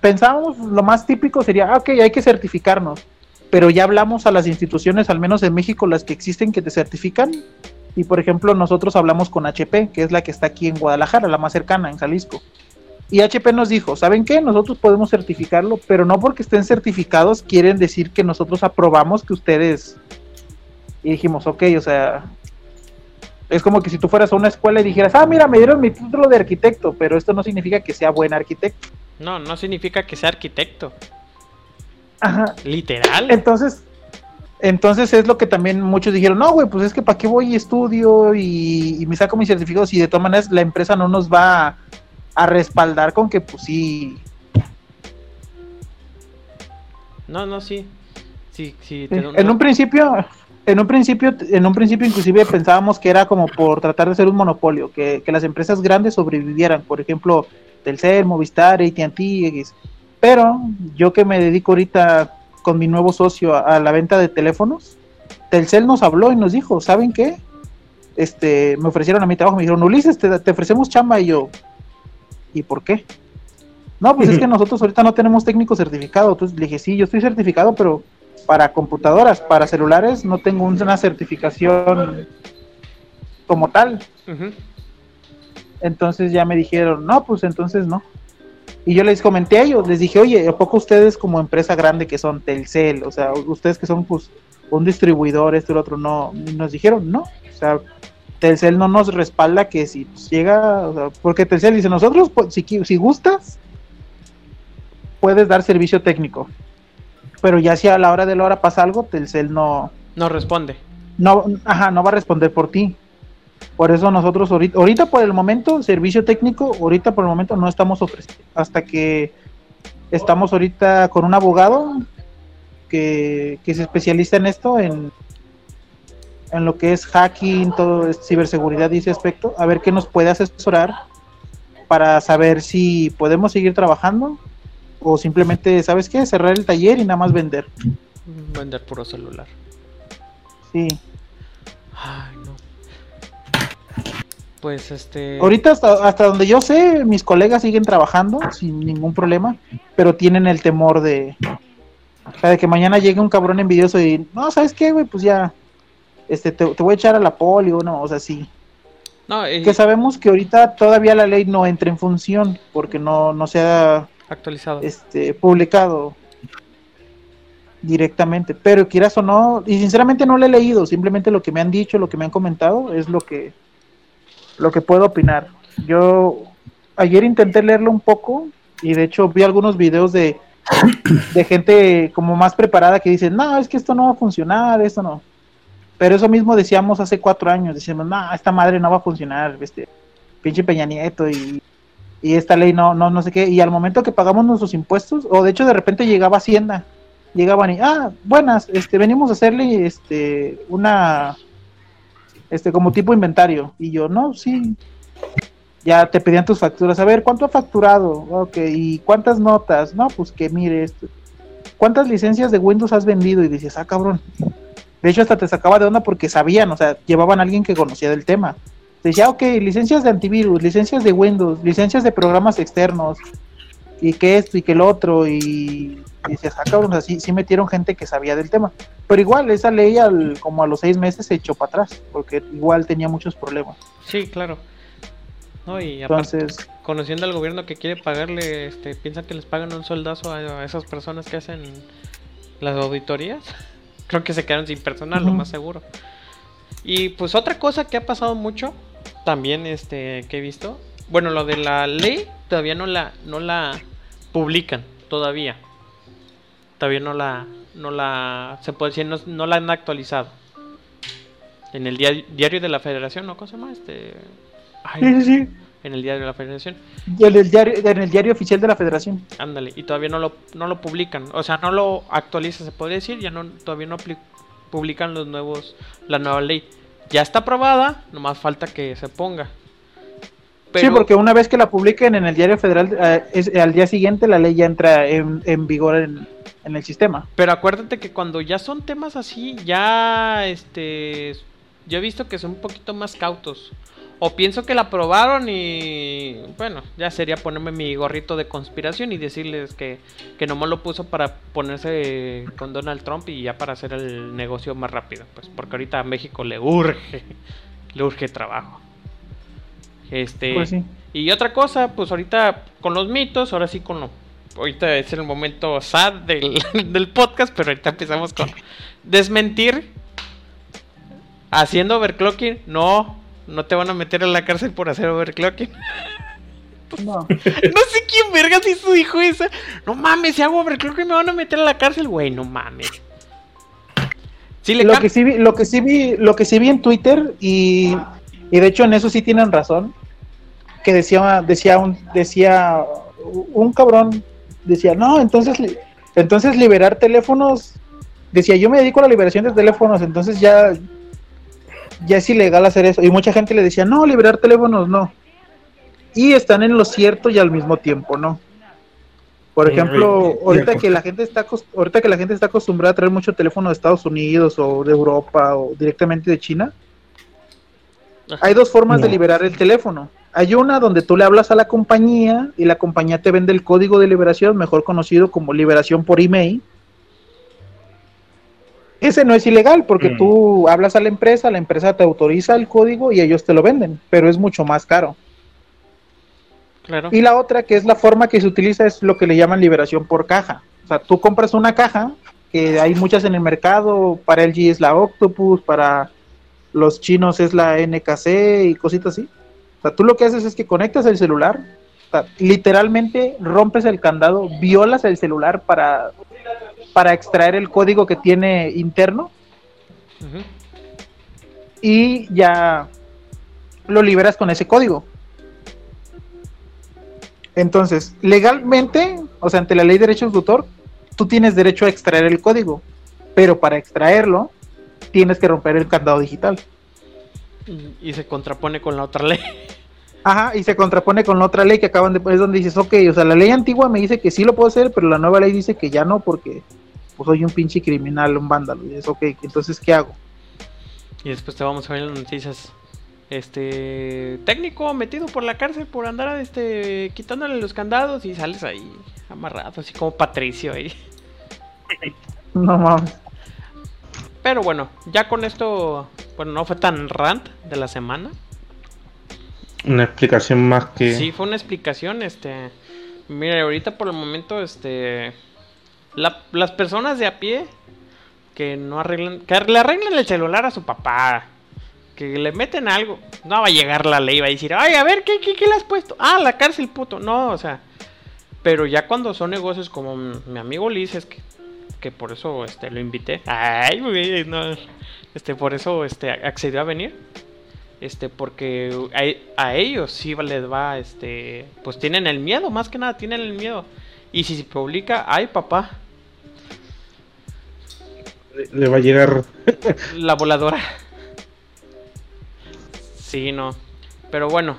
D: pensábamos lo más típico sería ah, ok hay que certificarnos pero ya hablamos a las instituciones al menos en México las que existen que te certifican y por ejemplo nosotros hablamos con HP que es la que está aquí en Guadalajara la más cercana en Jalisco y HP nos dijo saben qué nosotros podemos certificarlo pero no porque estén certificados quieren decir que nosotros aprobamos que ustedes y dijimos ok o sea es como que si tú fueras a una escuela y dijeras, ah, mira, me dieron mi título de arquitecto, pero esto no significa que sea buen arquitecto.
A: no, no significa que sea arquitecto.
D: Ajá.
A: Literal.
D: Entonces, entonces es lo que también muchos dijeron, no, güey, pues es que para qué voy y estudio y, y me saco mis certificados y de todas maneras la empresa no nos va a, a respaldar con que pues sí,
A: No, no, sí. Sí, sí. te-
D: en un principio, en un principio, en un principio inclusive pensábamos que era como por tratar de ser un monopolio, que, que las empresas grandes sobrevivieran, por ejemplo, Telcel, Movistar, AT&T. Pero yo que me dedico ahorita con mi nuevo socio a, a la venta de teléfonos, Telcel nos habló y nos dijo, ¿saben qué? Este, me ofrecieron a mi trabajo, me dijeron, Ulises, te, te ofrecemos chamba y yo, ¿y por qué? No, pues es que nosotros ahorita no tenemos técnico certificado. Entonces le dije, sí, yo estoy certificado, pero para computadoras, para celulares, no tengo una certificación como tal. Entonces ya me dijeron, no, pues entonces no. Y yo les comenté a ellos, les dije, oye, ¿a poco ustedes como empresa grande que son Telcel, o sea, ustedes que son pues un distribuidor, esto y lo otro, no? Y nos dijeron, no, o sea, Telcel no nos respalda que si pues, llega, o sea, porque Telcel dice, nosotros, pues, si, si gustas, puedes dar servicio técnico. Pero ya si a la hora de la hora pasa algo, Telcel no,
A: No responde.
D: no, ajá, no va a responder por ti. Por eso nosotros ahorita, ahorita por el momento, servicio técnico, ahorita por el momento no estamos ofreciendo. Hasta que estamos ahorita con un abogado que, que se especializa en esto, en, en lo que es hacking, todo es ciberseguridad y ese aspecto, a ver qué nos puede asesorar para saber si podemos seguir trabajando o simplemente, ¿sabes qué? Cerrar el taller y nada más vender.
A: Vender puro celular.
D: Sí.
A: Ay. Pues este.
D: Ahorita hasta, hasta donde yo sé, mis colegas siguen trabajando sin ningún problema, pero tienen el temor de, o sea, de que mañana llegue un cabrón envidioso y, no, ¿sabes qué, güey? Pues ya, este, te, te voy a echar a la polio, no, o sea, sí.
A: No,
D: Que sabemos que ahorita todavía la ley no entra en función porque no, no se ha
A: actualizado.
D: este, publicado directamente, pero quieras o no, y sinceramente no lo he leído, simplemente lo que me han dicho, lo que me han comentado es lo que lo que puedo opinar. Yo ayer intenté leerlo un poco y de hecho vi algunos videos de de gente como más preparada que dicen, no, es que esto no va a funcionar, esto no. Pero eso mismo decíamos hace cuatro años, decíamos, no, esta madre no va a funcionar, este, pinche Peña Nieto y, y esta ley no, no, no sé qué. Y al momento que pagamos nuestros impuestos, o de hecho de repente llegaba Hacienda, llegaban y, ah, buenas, este, venimos a hacerle este, una, este, como tipo inventario. Y yo, no, sí. Ya te pedían tus facturas. A ver, ¿cuánto ha facturado? Ok, ¿y cuántas notas? No, pues que mire esto. ¿Cuántas licencias de Windows has vendido? Y dices, ah, cabrón. De hecho, hasta te sacaba de onda porque sabían, o sea, llevaban a alguien que conocía del tema. Te decía, ok, licencias de antivirus, licencias de Windows, licencias de programas externos, y que esto y que el otro, y, y decías, ah, cabrón, o sea, sí, metieron gente que sabía del tema. Pero igual, esa ley al, como a los seis meses se echó para atrás, porque igual tenía muchos problemas.
A: Sí, claro. No, y aparte,
D: Entonces,
A: conociendo al gobierno que quiere pagarle, este, piensan que les pagan un soldazo a, esas personas que hacen las auditorías. Creo que se quedaron sin personal, lo
D: Ujú.
A: más seguro. Y pues otra cosa que ha pasado mucho, también este, que he visto, bueno, lo de la ley todavía no la, no la publican, todavía. Todavía no la, no la, se puede decir, no, no la han actualizado. En el dia- diario de la federación, ¿no? ¿Cómo se llama? Este... Ay,
D: sí, sí,
A: en el diario de la federación.
D: Y en el diario, en el diario oficial de la federación.
A: Ándale, y todavía no lo, no lo publican, o sea, no lo actualiza, se podría decir, ya no, todavía no publican los nuevos, la nueva ley. Ya está aprobada, nomás falta que se ponga.
D: Sí, porque una vez que la publiquen en el diario federal, eh, es, al día siguiente la ley ya entra en, en vigor en, en el sistema.
A: Pero acuérdate que cuando ya son temas así, ya este yo he visto que son un poquito más cautos. O pienso que la aprobaron y bueno, ya sería ponerme mi gorrito de conspiración y decirles que, que nomás lo puso para ponerse con Donald Trump y ya para hacer el negocio más rápido. Pues porque ahorita a México le urge, le urge trabajo. Este,
D: Pues sí.
A: y otra cosa, pues ahorita con los mitos, ahora sí con lo. Ahorita es el momento sad del, del podcast, pero ahorita empezamos con desmentir. Haciendo overclocking, no, no te van a meter en la cárcel por hacer overclocking.
D: No.
A: No sé quién vergas hizo dijo esa. No mames, si hago que me van a meter a la cárcel, güey. No mames. Sí, le
D: Lo que sí vi, lo que sí vi, lo que sí vi en Twitter y, y de hecho en eso sí tienen razón. Que decía, decía un, decía un cabrón, decía, no, entonces, entonces liberar teléfonos, decía, yo me dedico a la liberación de teléfonos, entonces ya, ya es ilegal hacer eso. Y mucha gente le decía, no, liberar teléfonos no. Y están en lo cierto y al mismo tiempo, ¿no? Por ejemplo, ahorita
C: cierto.
D: que la gente está ahorita que la gente está acostumbrada a traer mucho teléfono de Estados Unidos o de Europa o directamente de China, hay dos formas de liberar el teléfono. Hay una donde tú le hablas a la compañía y la compañía te vende el código de liberación, mejor conocido como liberación por email. Ese no es ilegal porque
C: Mm.
D: tú hablas a la empresa, la empresa te autoriza el código y ellos te lo venden, pero es mucho más caro.
A: Claro.
D: Y la otra, que es la forma que se utiliza, es lo que le llaman liberación por caja. O sea, tú compras una caja, que hay muchas en el mercado, para LG es la Octopus, para los chinos es la NKC y cositas así. O sea, tú lo que haces es que conectas el celular, o sea, literalmente rompes el candado, violas el celular para, para extraer el código que tiene interno y ya lo liberas con ese código. Entonces, legalmente, o sea, ante la ley de derechos de autor, tú tienes derecho a extraer el código, pero para extraerlo tienes que romper el candado digital.
A: Y se contrapone con la otra ley.
D: Ajá, y se contrapone con la otra ley que acaban de es donde dices, ok, o sea, la ley antigua me dice que sí lo puedo hacer, pero la nueva ley dice que ya no, porque pues soy un pinche criminal, un vándalo. Y es ok, entonces, ¿qué hago?
A: Y después te vamos a ver las noticias. Este técnico metido por la cárcel por andar este quitándole los candados y sales ahí amarrado, así como Patricio ahí.
D: No mames.
A: Pero bueno, ya con esto, bueno, no fue tan rant de la semana.
C: Una explicación más que.
A: Sí, fue una explicación, este. Mira, ahorita por el momento, este. la- las personas de a pie que no arreglan. Que le arreglen el celular a su papá. Que le meten algo. No va a llegar la ley, va a decir, ay, a ver, ¿qué, qué, qué le has puesto? Ah, la cárcel, puto. No, o sea. Pero ya cuando son negocios como mi amigo Liz, es que, que por eso este, lo invité. Ay, güey, no. Este, por eso este, accedió a venir este porque a, a ellos sí les va este pues tienen el miedo más que nada tienen el miedo y si se publica ay papá
C: Le va a llegar.
A: la voladora sí no pero bueno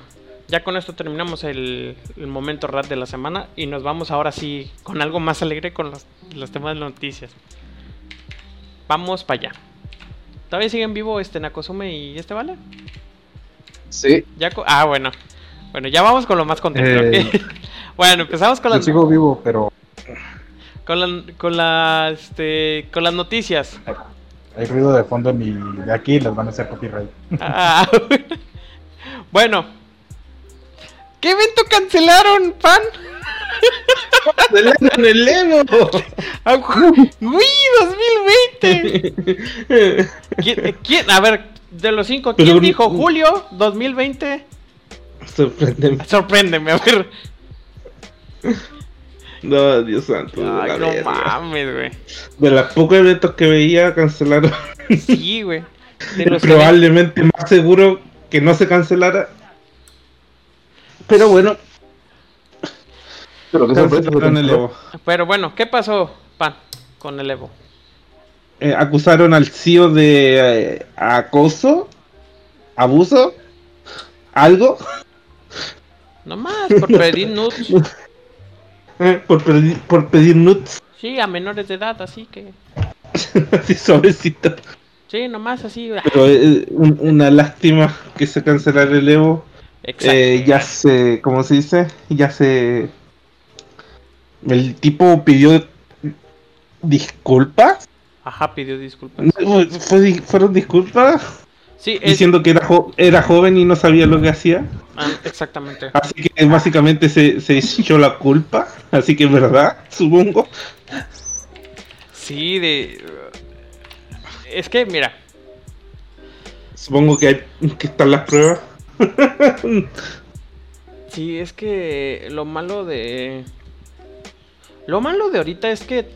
A: ya con esto terminamos el, el momento rat de la semana y nos vamos ahora sí con algo más alegre con los, los temas de noticias vamos para allá todavía siguen vivo este Nakosume y este vale
E: Sí.
A: Ya ah, bueno. Bueno, ya vamos con lo más contento.
B: Eh.
A: bueno, empezamos con
B: Yo
A: las,
B: sigo vivo, pero
A: con, la- con, la, este, con las noticias.
B: hay ruido de fondo en mi, de aquí y les van a hacer copyright.
A: Ah, bueno. ¿Qué evento cancelaron, fan?
C: ¡En el Evo!
A: Ah, ¡Uy, 2020! ¿Quién, quién- A ver, de los cinco, ¿quién
C: Pero-
A: dijo julio 2020?
C: Sorprendente.
A: Sorpréndeme, a ver.
C: No, Dios santo.
A: Ay, no
C: verga.
A: mames, güey.
C: De los pocos eventos que veía, cancelaron.
A: Sí, güey.
C: Probablemente más seguro que no se cancelara. Pero bueno,
E: Pero
C: Evo.
A: Pero bueno, ¿qué pasó, pan, con el Evo?
C: Eh, acusaron al CEO de eh, acoso, abuso, algo,
A: No más, por pedir nudes.
C: eh, por, pedir, por pedir nudes.
A: Sí, a menores de edad, así que.
C: así suavecito.
A: Sí, nomás así.
C: Pero eh, un- una lástima que se cancelara el Evo. Eh, ya se, ¿cómo se dice? Ya se... El tipo pidió disculpas.
A: Ajá, pidió disculpas.
C: Fue di- fueron disculpas
A: Sí, es...
C: diciendo que era, jo- era joven y no sabía lo que hacía.
A: ah, exactamente.
C: Así que básicamente se, se echó la culpa. Así que es verdad, supongo.
A: Sí, de. Es que, mira,
C: Supongo que hay que están las pruebas.
A: Sí, es que lo malo de. Lo malo de ahorita es que.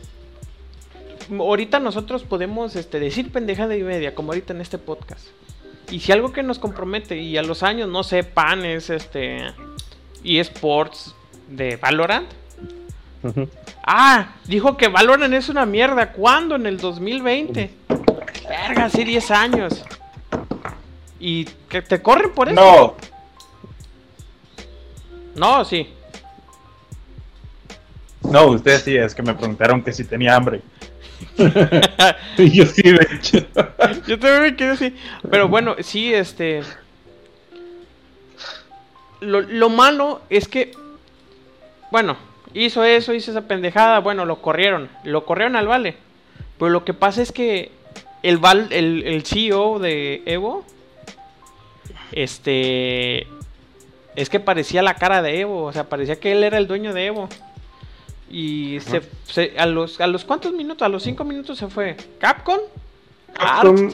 A: Ahorita nosotros podemos este, decir pendejada y media, como ahorita en este podcast. Y si algo que nos compromete, y a los años, no sé, panes, este. eSports de Valorant. Ah, dijo que Valorant es una mierda. ¿Cuándo? En el 2020. Verga, hace 10 años. ¿Y que te corren por eso?
B: No,
A: No, sí.
B: no, ustedes sí, es que me preguntaron que si tenía hambre.
C: Y yo sí, de hecho.
A: Yo también me quedé así. Pero bueno, sí, este. Lo, lo malo es que. Bueno, hizo eso, hizo esa pendejada. Bueno, lo corrieron. Lo corrieron al Vale. Pero lo que pasa es que el, Val, el, el CEO de Evo. Este. Es que parecía la cara de Evo. O sea, parecía que él era el dueño de Evo. Y se, se- a los a los cuántos minutos, a los cinco minutos se fue. Capcom,
C: Capcom,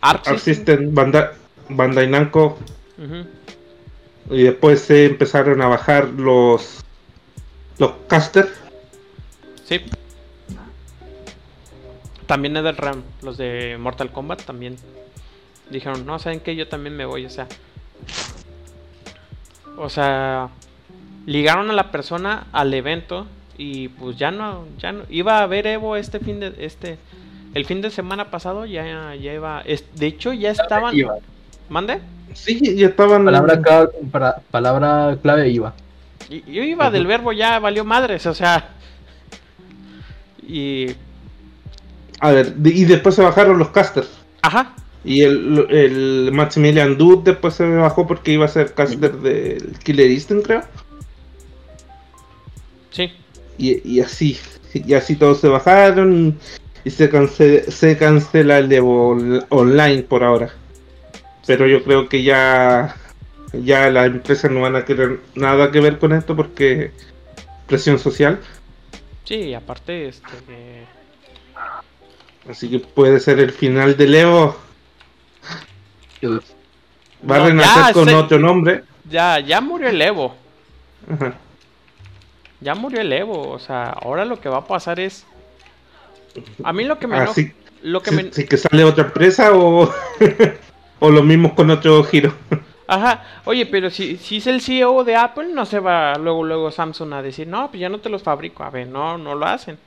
A: Arc System.
C: System, Banda- Bandai Namco. Y después se empezaron a bajar los los casters.
A: Sí. También NetherRealm, los de Mortal Kombat también dijeron, no, ¿saben qué? Yo también me voy, o sea. O sea, ligaron a la persona al evento y pues ya no, ya no. Iba a ver Evo este fin de, este, el fin de semana pasado ya, ya iba, es- de hecho ya estaban,
E: Iba.
A: ¿mande?
C: Sí, ya estaban.
E: Palabra, clave, para- palabra clave iba.
A: Y- Yo iba del verbo ya valió madres, o sea. Y.
C: A ver, y después se bajaron los casters.
A: Ajá.
C: Y el, el Maximilian Dude después se bajó porque iba a ser caster del Killer Instinct, creo.
A: Sí.
C: Y, y así. Y así todos se bajaron y, y se, cance- se cancela el Evo on- online por ahora. Pero yo creo que ya, ya las empresas no van a querer nada que ver con esto porque presión social.
A: Sí, aparte, este.
C: Así que puede ser el final del Evo. Va a
A: No,
C: renacer
A: ya
C: con otro nombre.
A: Ya, ya murió el Evo.
C: Ajá.
A: Ya murió el Evo. O sea, ahora lo que va a pasar es. A mí lo que me
C: Así,
A: Lo que
C: sí,
A: me.
C: sí que sale otra empresa o, o lo mismo con otro giro.
A: Ajá. Oye, pero si, si es el CEO de Apple, no se va luego, luego Samsung a decir, no, pues ya no te los fabrico. A ver, no, no lo hacen.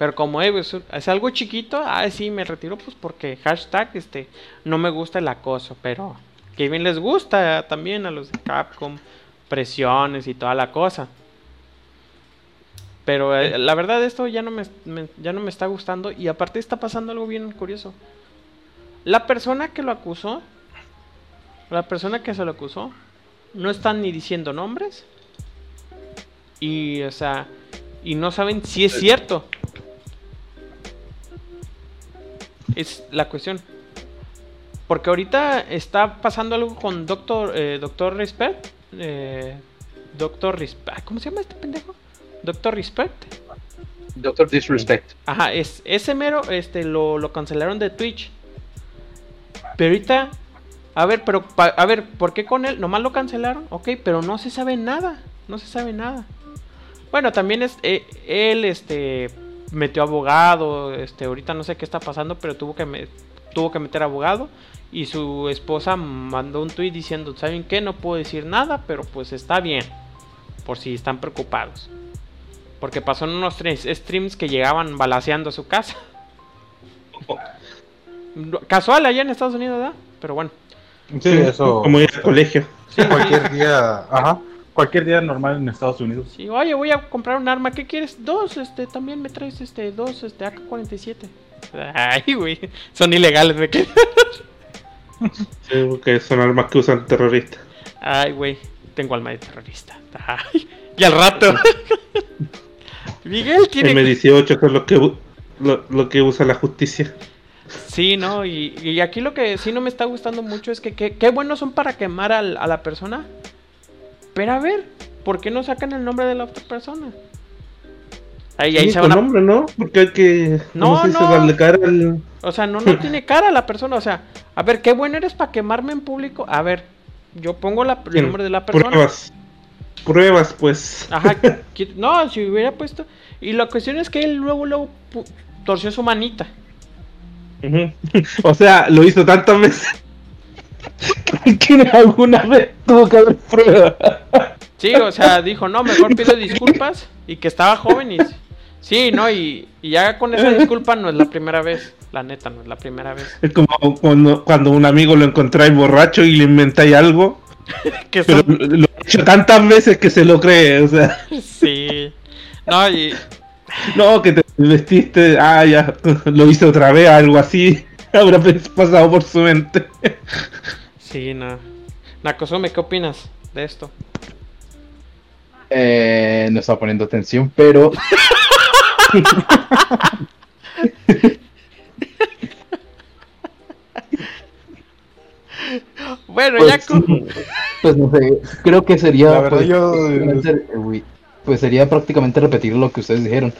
A: Pero como Evo es, es algo chiquito, ah, sí, me retiro, pues porque hashtag, este, no me gusta el acoso. Pero que bien les gusta también a los de Capcom, presiones y toda la cosa. Pero eh, la verdad esto ya no me, me- ya no me está gustando y aparte está pasando algo bien curioso. La persona que lo acusó, la persona que se lo acusó, no están ni diciendo nombres y o sea, y no saben si es cierto. Es la cuestión. Porque ahorita está pasando algo con Doctor eh, Doctor Respect, eh, Doctor Respect, ¿cómo se llama este pendejo? Doctor Respect.
E: Doctor Disrespect.
A: Ajá, es, ese mero este, lo, lo cancelaron de Twitch. Pero ahorita, a ver, pero a ver, ¿por qué con él? Nomás lo cancelaron, ok, pero no se sabe nada, no se sabe nada. Bueno, también es, eh, él, este, metió abogado, este, ahorita no sé qué está pasando, pero tuvo que, me- tuvo que meter abogado. Y su esposa mandó un tweet diciendo, ¿saben qué? No puedo decir nada, pero pues está bien, por si están preocupados. Porque pasó en unos tres streams que llegaban balaseando a su casa. Casual allá en Estados Unidos, ¿verdad? Pero bueno.
B: Sí, eso.
C: Como ir al colegio.
A: Sí,
B: Cualquier día, ajá. Cualquier día normal en Estados Unidos.
A: sí, oye, voy a comprar un arma. ¿Qué quieres? Dos, este, también me traes este, dos, este, AK-47. Ay, güey. Son ilegales, ¿de qué?
C: Sí, porque son armas que usan terroristas.
A: Ay, güey. Tengo alma de terrorista. Ay, y al rato. Miguel tiene.
C: M18 son los que, lo, lo que usa la justicia.
A: Sí, no, y, y aquí lo que sí no me está gustando mucho es que que- qué buenos son para quemar al- a la persona. Pero a ver, ¿por qué no sacan el nombre de la otra persona? Ahí, ahí
C: Sí,
A: se van a-
C: nombre, ¿no? Porque hay que.
A: No,
C: ¿cómo se dice?
A: no.
C: Darle cara al.
A: O sea, no, no tiene cara la persona. O sea, a ver, qué bueno eres para quemarme en público. A ver, yo pongo la, el nombre de la persona.
C: Pruebas. pruebas, pues.
A: Ajá, que- no, si hubiera puesto. Y la cuestión es que él luego, luego torció su manita.
C: O sea, lo hizo tantas veces que alguna vez tuvo que haber pruebas.
A: Sí, o sea, dijo, no, mejor pido disculpas y que estaba joven y... Sí, no, y, y ya con esa disculpa no es la primera vez. La neta, no es la primera vez.
C: Es como cuando, cuando un amigo lo encontráis borracho y le inventáis algo,
A: Que
C: pero lo ha hecho tantas veces que se lo cree, o sea,
A: Sí. No, y...
C: no, que te vestiste, ah, ya, lo hice otra vez, algo así, habrá pasado por su mente.
A: Sí, no. Nakosome, ¿qué opinas de esto?
E: Eh, no estaba poniendo atención, pero
A: Bueno,
E: pues,
A: ya con...
E: pues no sé, creo que sería
B: La verdad,
E: pues,
B: yo-
E: pues sería prácticamente repetir lo que ustedes dijeron.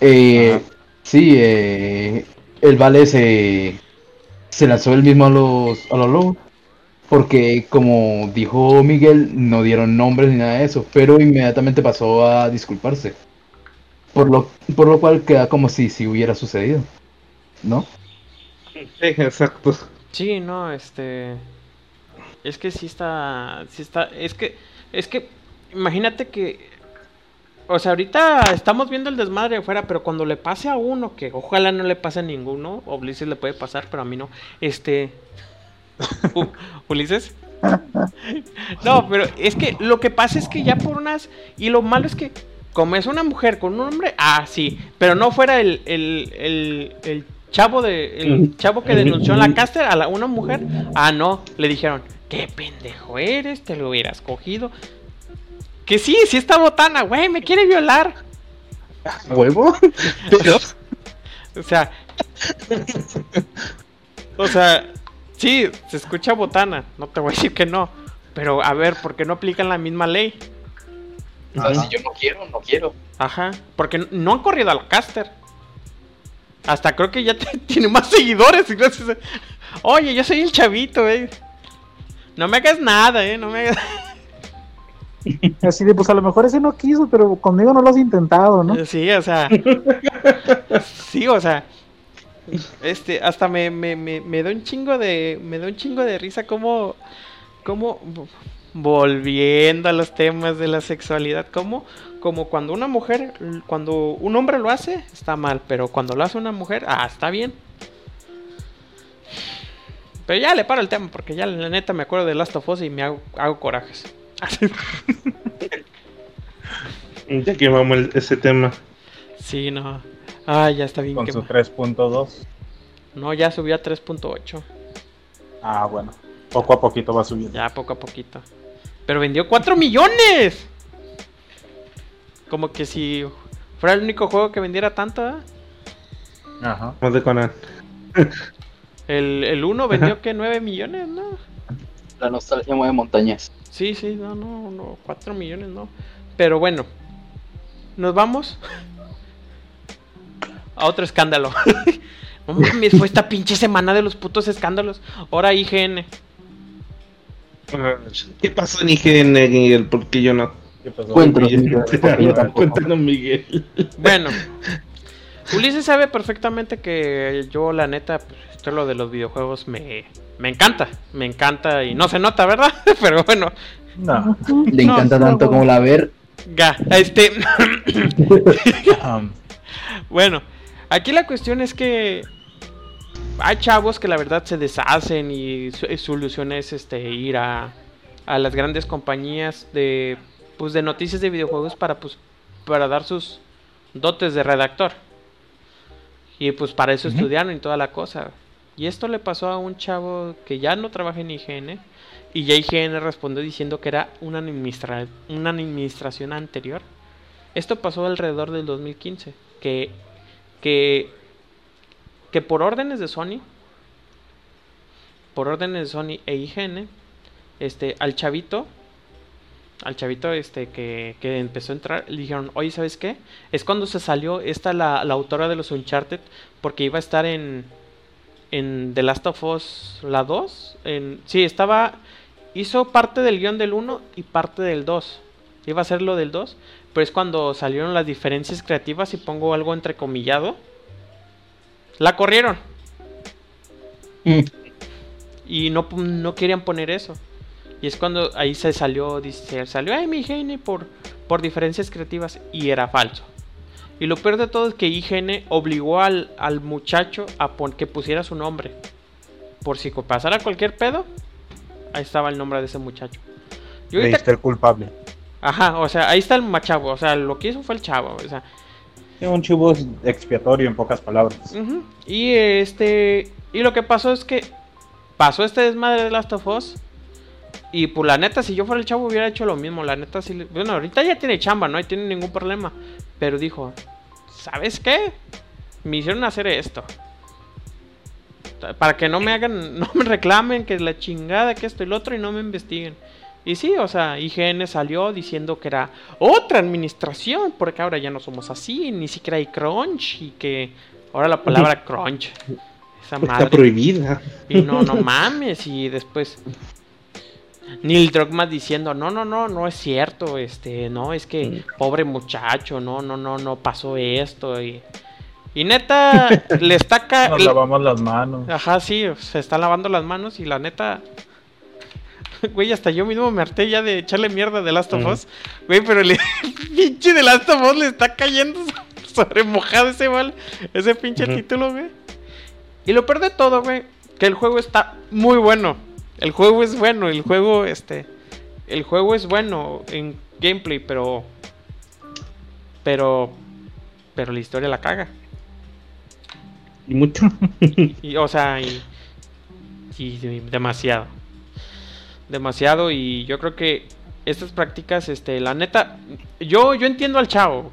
E: Eh, sí, eh, el Vale se, se lanzó él mismo a los a los lobos. Porque como dijo Miguel, no dieron nombres ni nada de eso, pero inmediatamente pasó a disculparse. Por lo, por lo cual queda como si, si hubiera sucedido. ¿No?
C: Sí, exacto.
A: Sí, no, este... Es que sí está... Sí está... Es que... Es que... Imagínate que... O sea, ahorita estamos viendo el desmadre afuera, pero cuando le pase a uno, que ojalá no le pase a ninguno, o Ulises le puede pasar, pero a mí no, este... U- Ulises. No, pero es que lo que pasa es que ya por unas... Y lo malo es que, como es una mujer con un hombre, ah, sí, pero no fuera el, el, el, el chavo de... El chavo que denunció en la caster a la, una mujer, ah, no, le dijeron, qué pendejo eres, te lo hubieras cogido. Que sí, sí está botana, güey, me quiere violar.
C: ¿Huevo? Pero,
A: O sea. o sea, sí, se escucha botana. No te voy a decir que no. Pero a ver, ¿por qué no aplican la misma ley?
E: O sea, si yo no quiero, no quiero.
A: Ajá. Porque no han corrido al caster. Hasta creo que ya te- tiene más seguidores. y gracias a- Oye, yo soy el chavito, eh. No me hagas nada, eh. No me hagas.
D: Así de, pues a lo mejor ese no quiso, pero conmigo no lo has intentado, ¿no?
A: Sí, o sea. sí, o sea. Este, hasta me, me, me, me da un chingo de. Me da un chingo de risa como. Como. Volviendo a los temas de la sexualidad. Como. Como cuando una mujer. Cuando un hombre lo hace, está mal. Pero cuando lo hace una mujer, ah, está bien. Pero ya le paro el tema. Porque ya la neta me acuerdo de Last of Us y me hago, hago corajes.
C: Ya quemamos el- ese tema.
A: sí, no. Ah, ya está bien
B: Con su
A: quemado.
B: 3.2.
A: No, ya subió a 3.8.
B: Ah, bueno. Poco a poquito va subiendo.
A: Ya poco a poquito. Pero vendió 4 millones. Como que si fuera el único juego que vendiera tanto, ¿eh?
B: Ajá.
C: Como de Conan.
A: El, el 1 vendió que 9 millones, ¿no?
E: La nostalgia mueve montañas.
A: Sí, sí, no, no, no, 4 millones, no. Pero bueno, nos vamos a otro escándalo. No mames, fue esta pinche semana de los putos escándalos. Ahora IGN.
C: ¿Qué pasó en IGN, Miguel? Porque yo no.
B: ¿Qué pasó?
E: Cuéntanos, Miguel.
C: Cuéntanos, Miguel.
A: Bueno, Ulises sabe perfectamente que yo, la neta, pues, esto lo de los videojuegos me, me encanta. Me encanta y no se nota, ¿verdad? Pero bueno,
B: No.
E: Le
A: No,
E: encanta
D: no,
E: tanto
D: no.
E: como la ver.
A: ga, este.
B: Um,
A: bueno, aquí la cuestión es que hay chavos que la verdad se deshacen y su y su solución es este, ir a, a las grandes compañías de, pues, de noticias de videojuegos para, pues, para dar sus dotes de redactor. Y pues para eso estudiaron y toda la cosa. Y esto le pasó a un chavo que ya no trabaja en IGN. Y ya IGN respondió diciendo que era una, administra una administración anterior. Esto pasó alrededor del 2015. Que, que, que por órdenes de Sony, por órdenes de Sony e IGN, este, al chavito, al chavito este que, que empezó a entrar, le dijeron, oye, ¿sabes qué? Es cuando se salió esta la, la autora de los Uncharted, porque iba a estar en, en The Last of Us, la 2. En, sí, estaba, hizo parte del guion del 1 y parte del 2. Iba a ser lo del 2. Pero es cuando salieron las diferencias creativas y pongo algo entrecomillado. La corrieron.
E: Mm.
A: Y no, no querían poner eso. Y es cuando ahí se salió, dice, salió, ay, mi IGN por, por diferencias creativas. Y era falso. Y lo peor de todo es que IGN obligó al, al muchacho a pon- que pusiera su nombre. Por si pasara cualquier pedo, ahí estaba el nombre de ese muchacho. Y ahorita-
B: Leíste el culpable.
A: Ajá, o sea, ahí está el machavo. O sea, lo que hizo fue el chavo. O sea,
B: Sí, un chivo expiatorio en pocas palabras.
A: Y este. Y lo que pasó es que pasó este desmadre de Last of Us. Y pues la neta, si yo fuera el chavo hubiera hecho lo mismo. La neta, sí. le- Bueno, ahorita ya tiene chamba, no hay tiene ningún problema. Pero dijo, ¿sabes qué? Me hicieron hacer esto. Para que no me hagan, no me reclamen que la chingada, que esto y lo otro y no me investiguen. Y sí, o sea, IGN salió diciendo que era otra administración, porque ahora ya no somos así, ni siquiera hay crunch y que ahora la palabra crunch. Esa
C: Está
A: madre.
C: prohibida.
A: Y no, no mames, y después Neil Druckmann diciendo, no, no, no, no es cierto, este, no, es que pobre muchacho, no, no, no, no pasó esto, y, y neta, le está ca-
B: Nos lavamos las manos.
A: Ajá, sí, se está lavando las manos y la neta. Güey, hasta yo mismo me harté ya de echarle mierda de Last of
C: Ujú.
A: Us. Güey, pero el pinche de Last of Us le está cayendo sobre mojado ese mal, ese pinche título, güey. Y lo peor de todo, güey, que el juego está muy bueno. El juego es bueno, el juego, este. El juego es bueno en gameplay, pero. Pero. Pero la historia la caga.
C: Y mucho.
A: Y, o sea, y, y demasiado. Demasiado y yo creo que estas prácticas, este, la neta, yo, yo entiendo al chavo.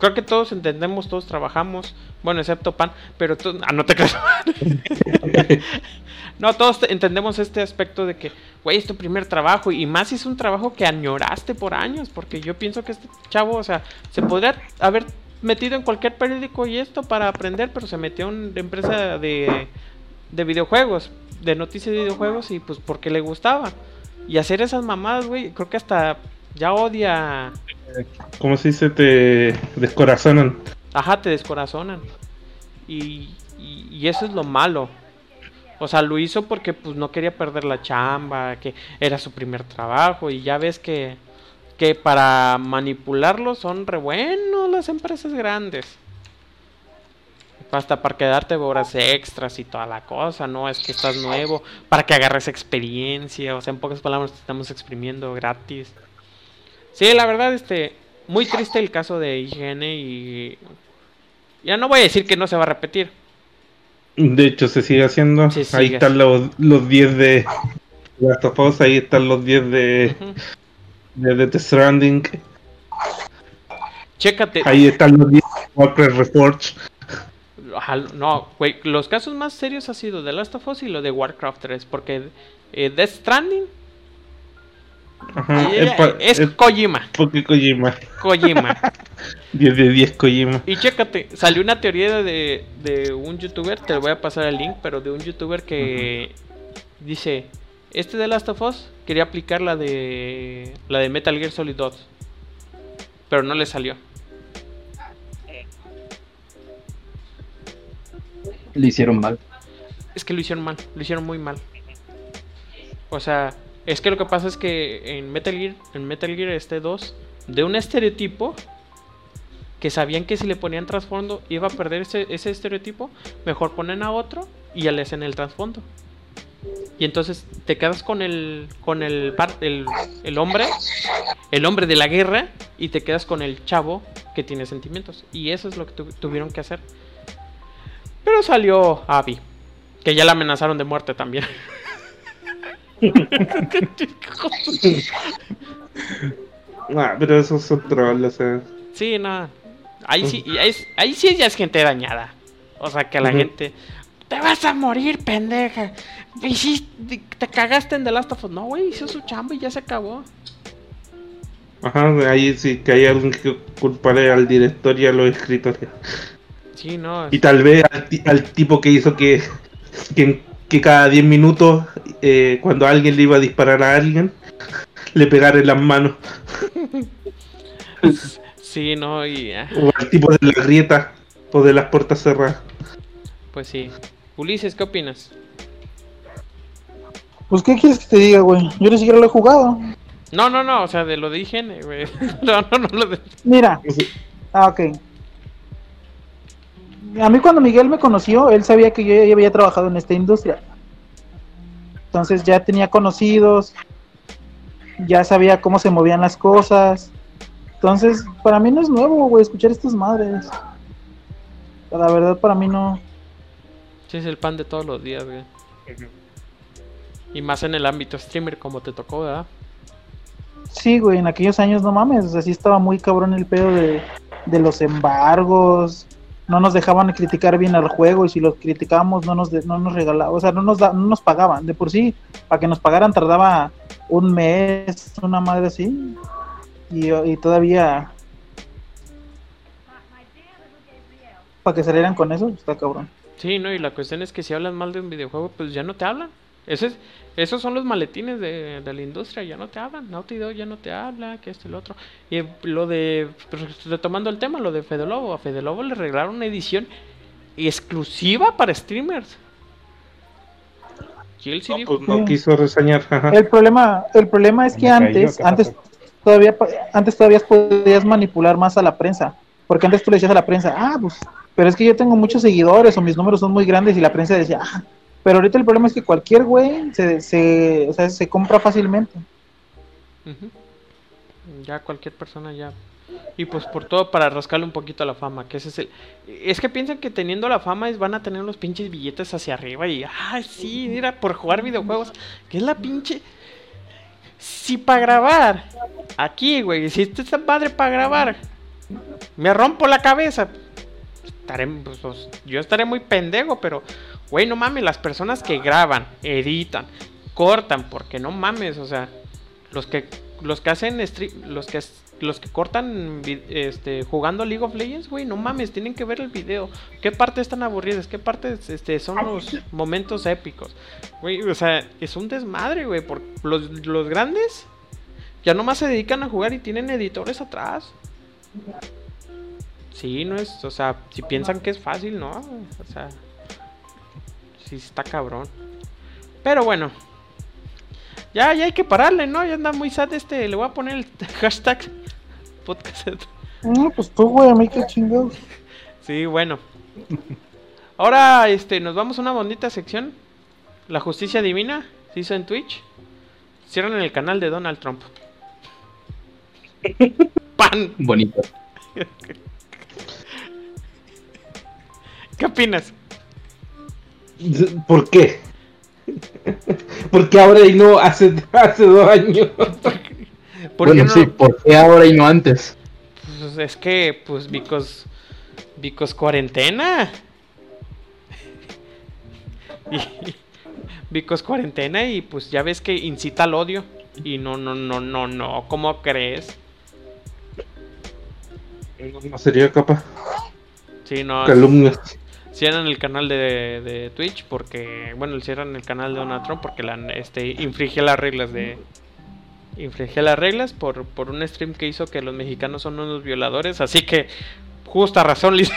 A: Creo que todos entendemos, todos trabajamos, bueno, excepto Pan, pero tú, ah, no te creas. no, todos te- entendemos este aspecto de que, güey, es tu primer trabajo y más si es un trabajo que añoraste por años, porque yo pienso que este chavo, o sea, se podría haber metido en cualquier periódico y esto para aprender, pero se metió en una empresa de, de videojuegos, de noticias de videojuegos y pues porque le gustaba. Y hacer esas mamadas, güey, creo que hasta ya odia,
C: ¿Cómo se dice? Te descorazonan.
A: ajá, te descorazonan. Y, y, y eso es lo malo. O sea, lo hizo porque pues no quería perder la chamba, que era su primer trabajo y ya ves que que para manipularlo son re buenos las empresas grandes. Hasta para quedarte horas extras y toda la cosa, no es que estás nuevo, para que agarres experiencia, o sea, en pocas palabras te estamos exprimiendo gratis. Sí, la verdad, este, muy triste el caso de IGN y ya no voy a decir que no se va a repetir.
C: De hecho, se sigue haciendo.
A: Sí,
C: ahí
A: sigue.
C: están los, los 10 de Last of Us, ahí están los 10 de, de Death Stranding.
A: Chécate.
C: Ahí están los 10 de Warcraft Reforged.
A: No, güey, los casos más serios ha sido The Last of Us y lo de Warcraft 3, porque eh, Death Stranding
C: Ajá, es,
A: es
C: es
A: Kojima,
C: porque Kojima.
A: Kojima.
C: 10 de 10 Kojima.
A: Y chécate, salió una teoría de, de un youtuber, te voy a pasar el link, pero de un youtuber que dice, este de Last of Us quería aplicar la de la de Metal Gear Solid 2, pero no le salió.
E: Le hicieron mal.
A: Es que lo hicieron mal, lo hicieron muy mal. O sea, es que lo que pasa es que en Metal Gear, en Metal Gear este 2, de un estereotipo que sabían que si le ponían trasfondo iba a perder ese, estereotipo, mejor ponen a otro y ya le hacen el trasfondo. Y entonces te quedas con el con el, el el hombre, el hombre de la guerra y te quedas con el chavo que tiene sentimientos y eso es lo que tu- tuvieron que hacer. Pero salió Abby, que ya la amenazaron de muerte también.
C: Ah, pero esos son trolls, o sea.
A: Sí, no. Ahí sí, ahí, ahí sí ya es gente dañada. O sea, que la gente. Te vas a morir, pendeja. Hiciste- te cagaste en The Last of Us. No, güey, hizo su chamba y ya se acabó.
C: Ajá, ahí sí que hay alguien que culpar al director y a los escritores.
A: Sí, no.
C: Y tal vez al, ti- al tipo que hizo que, que, que cada 10 minutos, eh, cuando alguien le iba a disparar a alguien, le pegara en las manos.
A: Sí, no, y ah,
C: O al tipo de la grieta o de las puertas cerradas.
A: pues sí. Ulises, ¿qué opinas?
D: Pues, ¿qué quieres que te diga, güey? Yo ni siquiera lo he jugado.
A: No, no, no, o sea, de lo de higiene, güey. No, no, no, lo de...
D: Mira. Ah, ok. A mí cuando Miguel me conoció, él sabía que yo ya había trabajado en esta industria. Entonces ya tenía conocidos, ya sabía cómo se movían las cosas. Entonces, para mí no es nuevo, güey, escuchar estas madres. La verdad, para mí no.
A: Sí, es el pan de todos los días, güey. Y más en el ámbito streamer como te tocó, ¿verdad?
D: Sí, güey, en aquellos años no mames, o sea, sí estaba muy cabrón el pedo de, de los embargos. No nos dejaban criticar bien al juego y si lo criticábamos no nos no nos regalaban, o sea, no nos da- no nos pagaban. De por sí, para que nos pagaran tardaba un mes, una madre así. Y, y todavía para que salieran con eso, está cabrón.
A: Sí, no, y la cuestión es que si hablas mal de un videojuego, pues ya no te hablan. Ese es, esos son los maletines de, de la industria, ya no te hablan. Naughty Dog ya no te habla, que esto y lo otro. Y lo de, pues, retomando el tema, lo de Fede Lobo, a Fede Lobo le regalaron una edición exclusiva para streamers. Y él sí dijo,
C: Pues no
D: Sí.
C: quiso reseñar.
D: El problema, el problema es que antes, antes todavía, antes todavía podías manipular más a la prensa, porque antes tú le decías a la prensa, ah, pues, pero es que yo tengo muchos seguidores o mis números son muy grandes y la prensa decía, ah, pero ahorita el problema es que cualquier güey se, se, o sea, se compra fácilmente.
A: Ya cualquier persona ya. Y pues por todo para rascarle un poquito a la fama, que ese es el... Es que piensan que teniendo la fama es, van a tener los pinches billetes hacia arriba y... Ay, sí, mira, por jugar videojuegos. Que es la pinche... Si para grabar, aquí, güey, si esta es madre para grabar, me rompo la cabeza. Estaré, pues, pues, yo estaré muy pendejo, pero, güey, no mames, las personas que graban, editan, cortan, porque no mames, o sea, los que los que hacen los que los que cortan este jugando League of Legends, güey, no mames, tienen que ver el video. ¿Qué partes están aburridas? ¿Qué partes este son los momentos épicos? Güey, o sea, es un desmadre, güey, por los, los grandes ya nomás se dedican a jugar y tienen editores atrás. Sí, no es, o sea, si piensan que es fácil, no, o sea, sí está cabrón. Pero bueno, ya, ya hay que pararle, ¿no? Ya anda muy sad este. Le voy a poner el hashtag podcast.
D: No, pues tú, güey, a mí qué chingados.
A: Sí, bueno. Ahora, este, nos vamos a una bonita sección. La justicia divina se hizo en Twitch. Cierran el canal de Donald Trump. Pan.
E: Bonito.
A: ¿Qué opinas?
C: ¿Por qué? Porque ahora y no hace, hace dos años.
A: ¿Por
E: bueno,
A: no?
E: sí, ¿por qué ahora y no antes?
A: Pues es que, pues, because, because cuarentena. Y, because cuarentena y pues ya ves que incita al odio. Y no, no, no, no, no, ¿cómo crees?
C: No sería capaz.
A: Sí, no,
C: Calumnias.
A: Cierran el canal de, de Twitch porque, bueno, cierran el canal de Donald Trump porque la, este, infringe las reglas de... Infringe las reglas por, por un stream que hizo que los mexicanos son unos violadores, así que justa razón le,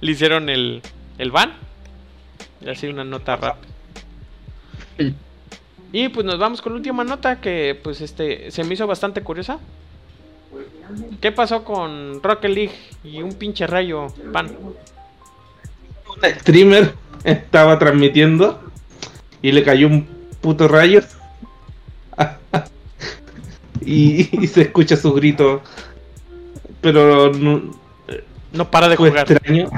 A: le hicieron el, el ban. Y así una nota rápida. Y pues nos vamos con la última nota que pues este se me hizo bastante curiosa. ¿Qué pasó con Rocket League y un pinche rayo pan?
C: Un streamer estaba transmitiendo y le cayó un puto rayo. y, y se escucha su grito. Pero no,
A: No para de
C: fue
A: jugar.
C: extraño.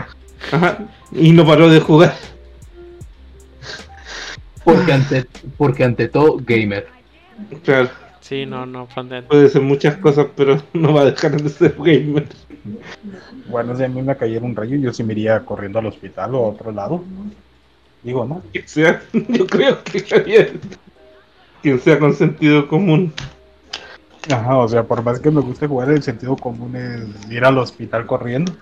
C: Ajá, Y no paró de jugar.
E: Porque ante, porque ante todo, gamer.
C: Claro,
A: Sí, no, no, frontend.
C: puede ser muchas cosas, pero no va a dejar de ser gamer.
B: Bueno, si a mí me cayera un rayo, yo sí me iría corriendo al hospital o a otro lado. Digo, ¿no?
C: Que sea, yo creo que Javier, quien sea con sentido común.
B: Ajá, o sea, por más que me guste jugar, el sentido común es ir al hospital corriendo.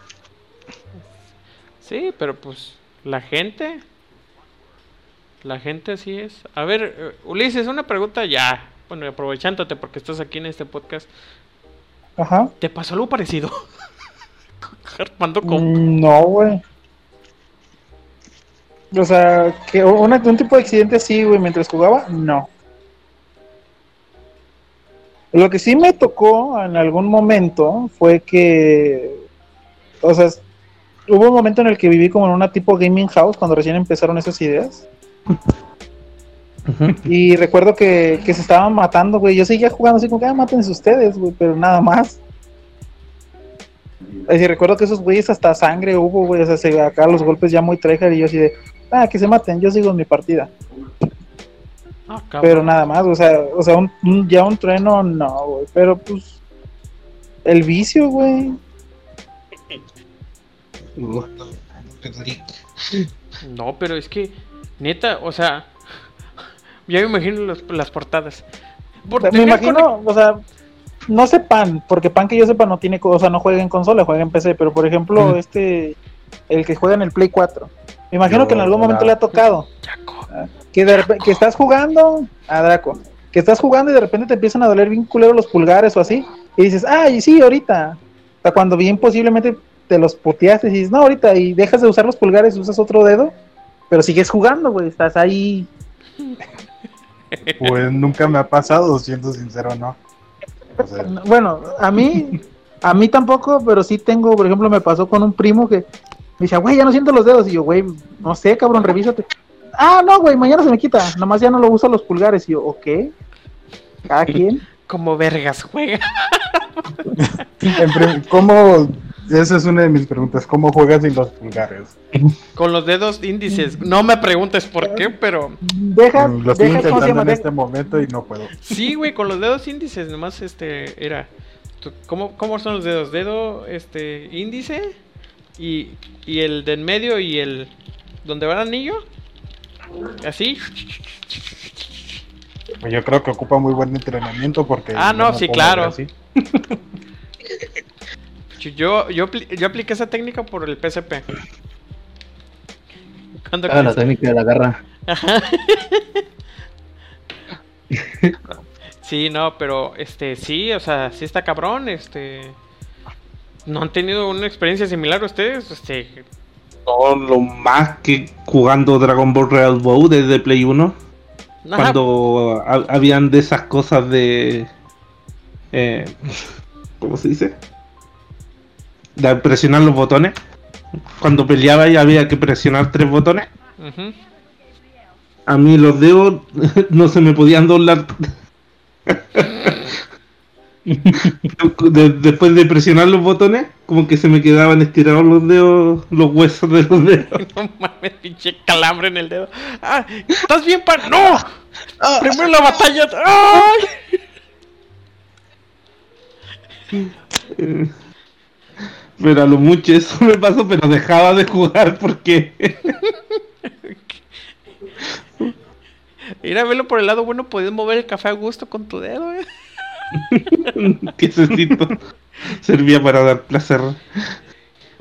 A: Sí, pero pues la gente. La gente así es. A ver, eh, Ulises, una pregunta ya. Bueno, aprovechándote porque estás aquí en este podcast,
D: Ajá.
A: ¿te pasó algo parecido? Armando con...
D: Mm, No, güey. O sea, que una- un tipo de accidente así, güey, mientras jugaba, no. Lo que sí me tocó en algún momento fue que, o sea, hubo un momento en el que viví como en una tipo gaming house cuando recién empezaron esas ideas. Y recuerdo que, que se estaban matando, güey. Yo seguía jugando así como que, ah, mátense ustedes, güey, pero nada más. Así recuerdo que esos güeyes hasta sangre hubo, güey. O sea, se, acá los golpes ya muy tryhard y yo así de, ah, que se maten, yo sigo en mi partida.
A: Ah.
D: Pero nada más, o sea, o sea un, un- ya un trueno, no, güey. Pero pues, el vicio, güey.
A: No, pero es que, neta, o sea, ya me imagino los- las portadas. Por
D: me imagino, o sea, no sé pan, porque pan que yo sepa no tiene, o sea, no juega en consola, juega en PC, pero por ejemplo, este, el que juega en el Play 4, me imagino
B: Yo,
D: que en algún momento
B: la-
D: le ha tocado.
A: Chaco.
D: Que, de que estás jugando a Draco, que estás jugando y de repente te empiezan a doler bien culero los pulgares o así, y dices, ay, sí, ahorita. O sea, cuando bien posiblemente te los puteaste y dices, no, ahorita, y dejas de usar los pulgares y usas otro dedo, pero sigues jugando, güey, estás ahí.
B: Pues nunca me ha pasado, siendo sincero, no. O sea,
D: Bueno, a mí, a mí tampoco, pero sí tengo, por ejemplo, me pasó con un primo que me decía, güey, ya no siento los dedos, y yo, güey, no sé, cabrón, revísate. Ah, no, güey, mañana se me quita, nomás ya no lo uso los pulgares, y yo, ok, cada quien.
A: Como vergas juega.
B: ¿cómo? Esa es una de mis preguntas. ¿Cómo juegas sin los pulgares?
A: Con los dedos índices. No me preguntes por qué, pero
D: Deja,
B: Mm, Lo estoy
D: deja, ¿cómo se
B: intentando en este momento y no puedo.
A: sí, güey, con los dedos índices. Nomás este era. ¿Cómo, cómo son los dedos? Dedo este índice y, y el de en medio y el. donde va el anillo. Así.
B: Pues yo creo que ocupa muy buen entrenamiento porque.
A: Ah, no,
B: me
A: sí, claro. Yo, yo, yo apliqué esa técnica por el PSP. Cuando
E: Ah, la técnica de la garra.
A: Sí, no, pero este, sí, o sea, sí está cabrón, este. ¿No han tenido una experiencia similar ustedes? Este.
F: No, lo más que jugando Dragon Ball Real Bow desde Play 1.
A: ajá,
F: Cuando ha- habían de esas cosas de. eh, ¿Cómo se dice? De presionar los botones. Cuando peleaba y había que presionar tres botones. A mí los dedos no se me podían doblar. De- después de presionar los botones, como que se me quedaban estirados los dedos, los huesos de los dedos.
A: No mames, pinche calambre en el dedo. ¡Ah! ¿Estás bien, pan? ¡No! Primero la batalla. ¡Ay!
F: Pero a lo mucho eso me pasó, pero dejaba de jugar porque
A: Ir a verlo por el lado bueno, puedes mover el café a gusto con tu dedo, eh.
F: servía para dar placer.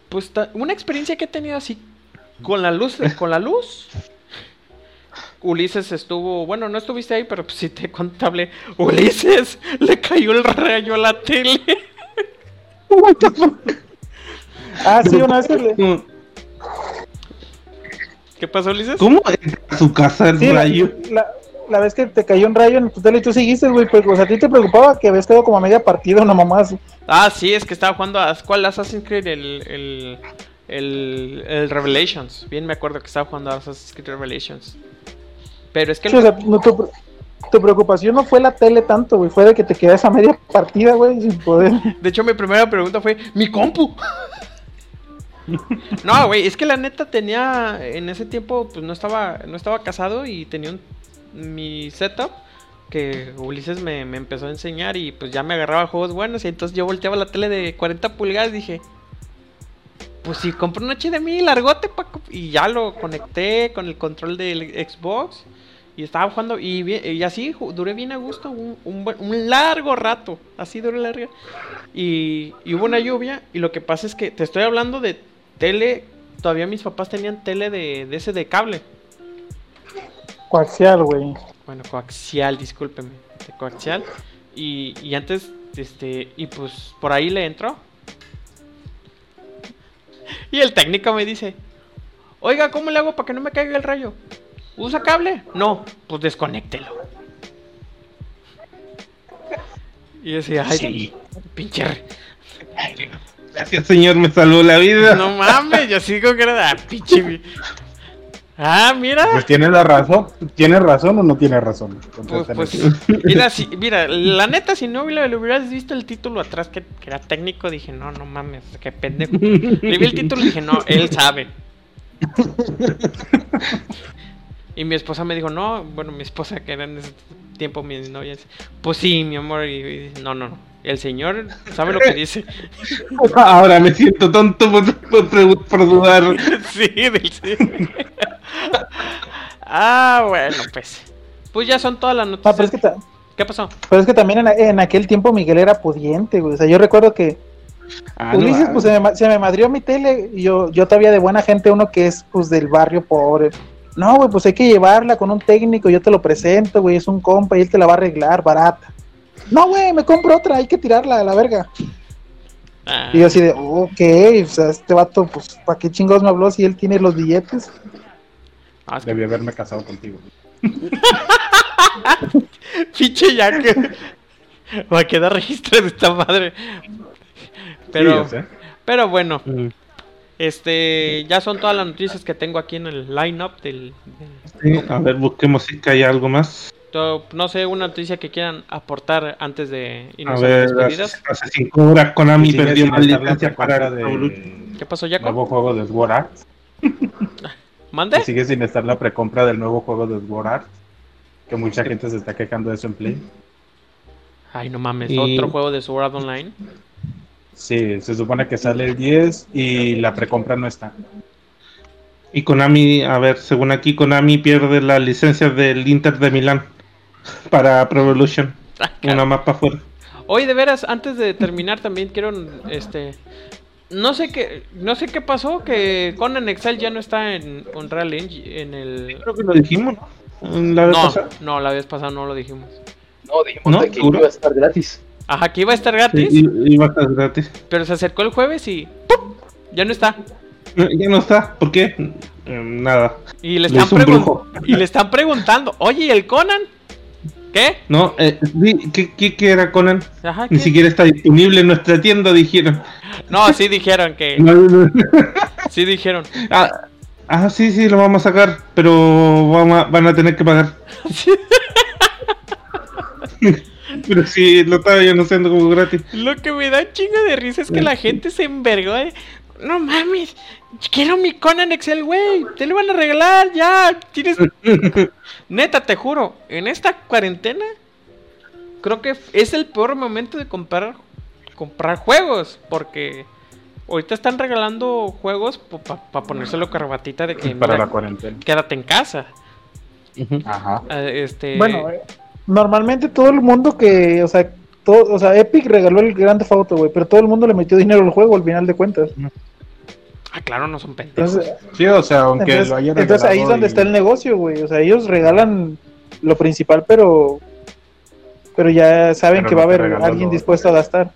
A: Pues una experiencia que he tenido así con la luz, con la luz. Ulises estuvo, bueno, no estuviste ahí, pero pues sí te contable. Ulises le cayó el rayo a la tele.
D: Ah, sí, una vez que le-
F: ¿Cómo,
A: ¿Qué pasó, Ulises?
F: cómo a su casa el
D: sí,
F: rayo?
D: la- la vez que te cayó un rayo en tu tele y tú seguiste, güey, pues, o sea, a ti te preocupaba que habías quedado como a media partida, una mamá así.
A: Ah, sí, es que estaba jugando a ¿cuál Assassin's Creed? El, el, el, el Revelations. Bien me acuerdo que estaba jugando a Assassin's Creed Revelations. Pero es que
D: Sí, o sea, no, tu, tu preocupación no fue la tele tanto, güey, fue de que te quedas a media partida, güey, sin poder.
A: De hecho, mi primera pregunta fue, ¿mi compu? no, güey, es que la neta tenía, en ese tiempo, pues no estaba, no estaba casado y tenía un, mi setup que Ulises me, me empezó a enseñar y pues ya me agarraba juegos buenos y entonces yo volteaba la tele de 40 pulgadas y dije, pues si compro un HDMI largote pa co- y ya lo conecté con el control del Xbox y estaba jugando y, así duré bien a gusto un, un largo rato, así duré largo. Y, y hubo una lluvia y lo que pasa es que te estoy hablando de tele, todavía mis papás tenían tele de, de ese de cable.
D: Coaxial, güey.
A: Bueno, coaxial, discúlpeme. de coaxial. Y, y antes, este, y pues por ahí le entró. Y el técnico me dice, oiga, ¿cómo le hago para que no me caiga el rayo? ¿Usa cable? No, pues desconéctelo. Y yo decía, ay,
C: Sí.
A: pinche...
C: Gracias, señor, me salvó la vida.
A: No mames, yo sigo que era ah, pinche... Ah, mira.
B: Pues tiene la razón. ¿Tiene razón o no tiene razón?
A: Pues, pues, mira, si, mira, la neta, si no le, le hubieras visto el título atrás que, que era técnico, dije, no, no mames, qué pendejo. Le vi el título y dije, no, él sabe. Y mi esposa me dijo, no, bueno, mi esposa que era en ese tiempo mi novia, pues sí, mi amor, y, y- no, no, no, el señor sabe lo que dice.
C: Ahora me siento tonto por, por, dudar.
A: sí, del sí. ah, bueno, pues. Pues ya son todas las
D: Ah, pero, es
A: noticias.
D: que ta-
A: ¿Qué pasó?
D: pero es que también en, en aquel tiempo Miguel era pudiente, güey. O sea, yo recuerdo que
C: Ah, no
D: Ulises, pues se me, se me madrió mi tele. Y yo, yo todavía de buena gente, uno que es pues del barrio pobre. No, güey, pues hay que llevarla con un técnico, yo te lo presento, güey, es un compa y él te la va a arreglar, barata. No, güey, me compro otra, hay que tirarla a la verga.
A: Ah,
D: Y yo así de, ok, o sea, este vato, pues, ¿para qué chingados me habló si él tiene los billetes?
A: ah, es que
B: Debí haberme casado contigo.
A: Pinche ya que va a quedar registro de esta madre. Pero,
B: Sí,
A: pero bueno,
C: Mm,
A: este, ya son todas las noticias que tengo aquí en el line-up del,
C: sí, A ver, busquemos si hay algo más.
A: No sé, una noticia que quieran aportar antes de irnos a,
C: ver,
A: las
C: hace,
A: despedidas.
C: hace cinco horas Konami perdió
B: la
C: licencia para Evolution.
A: ¿Qué pasó,
B: nuevo juego de Sword Art.
A: ¿Mande?
B: Sigue sin estar la precompra del nuevo juego de Sword Art. Que mucha gente se está quejando de eso en Play.
A: Ay, no mames,
C: Y-
A: otro juego de Sword Art Online.
B: Sí, se supone que sale el 10 y la precompra no está.
C: Y Konami, a ver, según aquí, Konami pierde las licencias del Inter de Milán para Pro Evolution.
A: Ah,
C: Una más para afuera.
A: Oye, de veras, antes de terminar también quiero este no sé qué no sé qué pasó que Conan Excel ya no está en Unreal Engine en el
C: Creo que lo dijimos, ¿no? La vez
A: No,
C: pasada.
A: no, la vez pasada no lo dijimos.
E: No, dijimos
C: ¿No?
E: de que
C: ¿Seguro?
E: iba a estar gratis.
A: Ajá, que iba a estar gratis,
C: iba a estar gratis.
A: pero se acercó el jueves y ¡pum! ya no está.
C: No, Ya no está, ¿por qué? Eh, nada.
A: Y le están y le están preguntando, "Oye, ¿y el Conan?" ¿Qué?
C: No, eh, ¿qué, qué, qué era Conan?
A: Ajá,
C: Ni siquiera está disponible en nuestra tienda, dijeron.
A: No, sí dijeron que
C: No, no, no.
A: sí dijeron.
C: Ah, ah, sí, sí, lo vamos a sacar, pero vamos a- van a tener que pagar. pero sí, lo estaba yo anunciando como gratis.
A: Lo que me da chinga de risa es que la gente se envergó de, No mames, quiero mi Conan Excel, güey. Te lo van a regalar, ya. Tienes. Neta, te juro, en esta cuarentena, creo que es el peor momento de comprar, comprar juegos. Porque ahorita están regalando juegos para ponérselo corbatita de que
B: para
A: mira,
B: la cuarentena.
A: quédate en casa.
B: Ajá.
A: Eh, Este.
D: Bueno, eh, normalmente todo el mundo que, o sea, todo, o sea, Epic regaló el Grand Theft Auto, güey, pero todo el mundo le metió dinero al juego al final de cuentas.
A: Ah, claro, no son pendejos.
D: Entonces,
B: Sí, o sea, aunque
D: entonces,
B: lo hayan
D: entonces ahí es donde
B: y-
D: está el negocio, güey. O sea, ellos regalan lo principal, pero pero ya saben
B: Pero
D: que
B: no
D: va a haber alguien
B: lo-
D: dispuesto a gastar.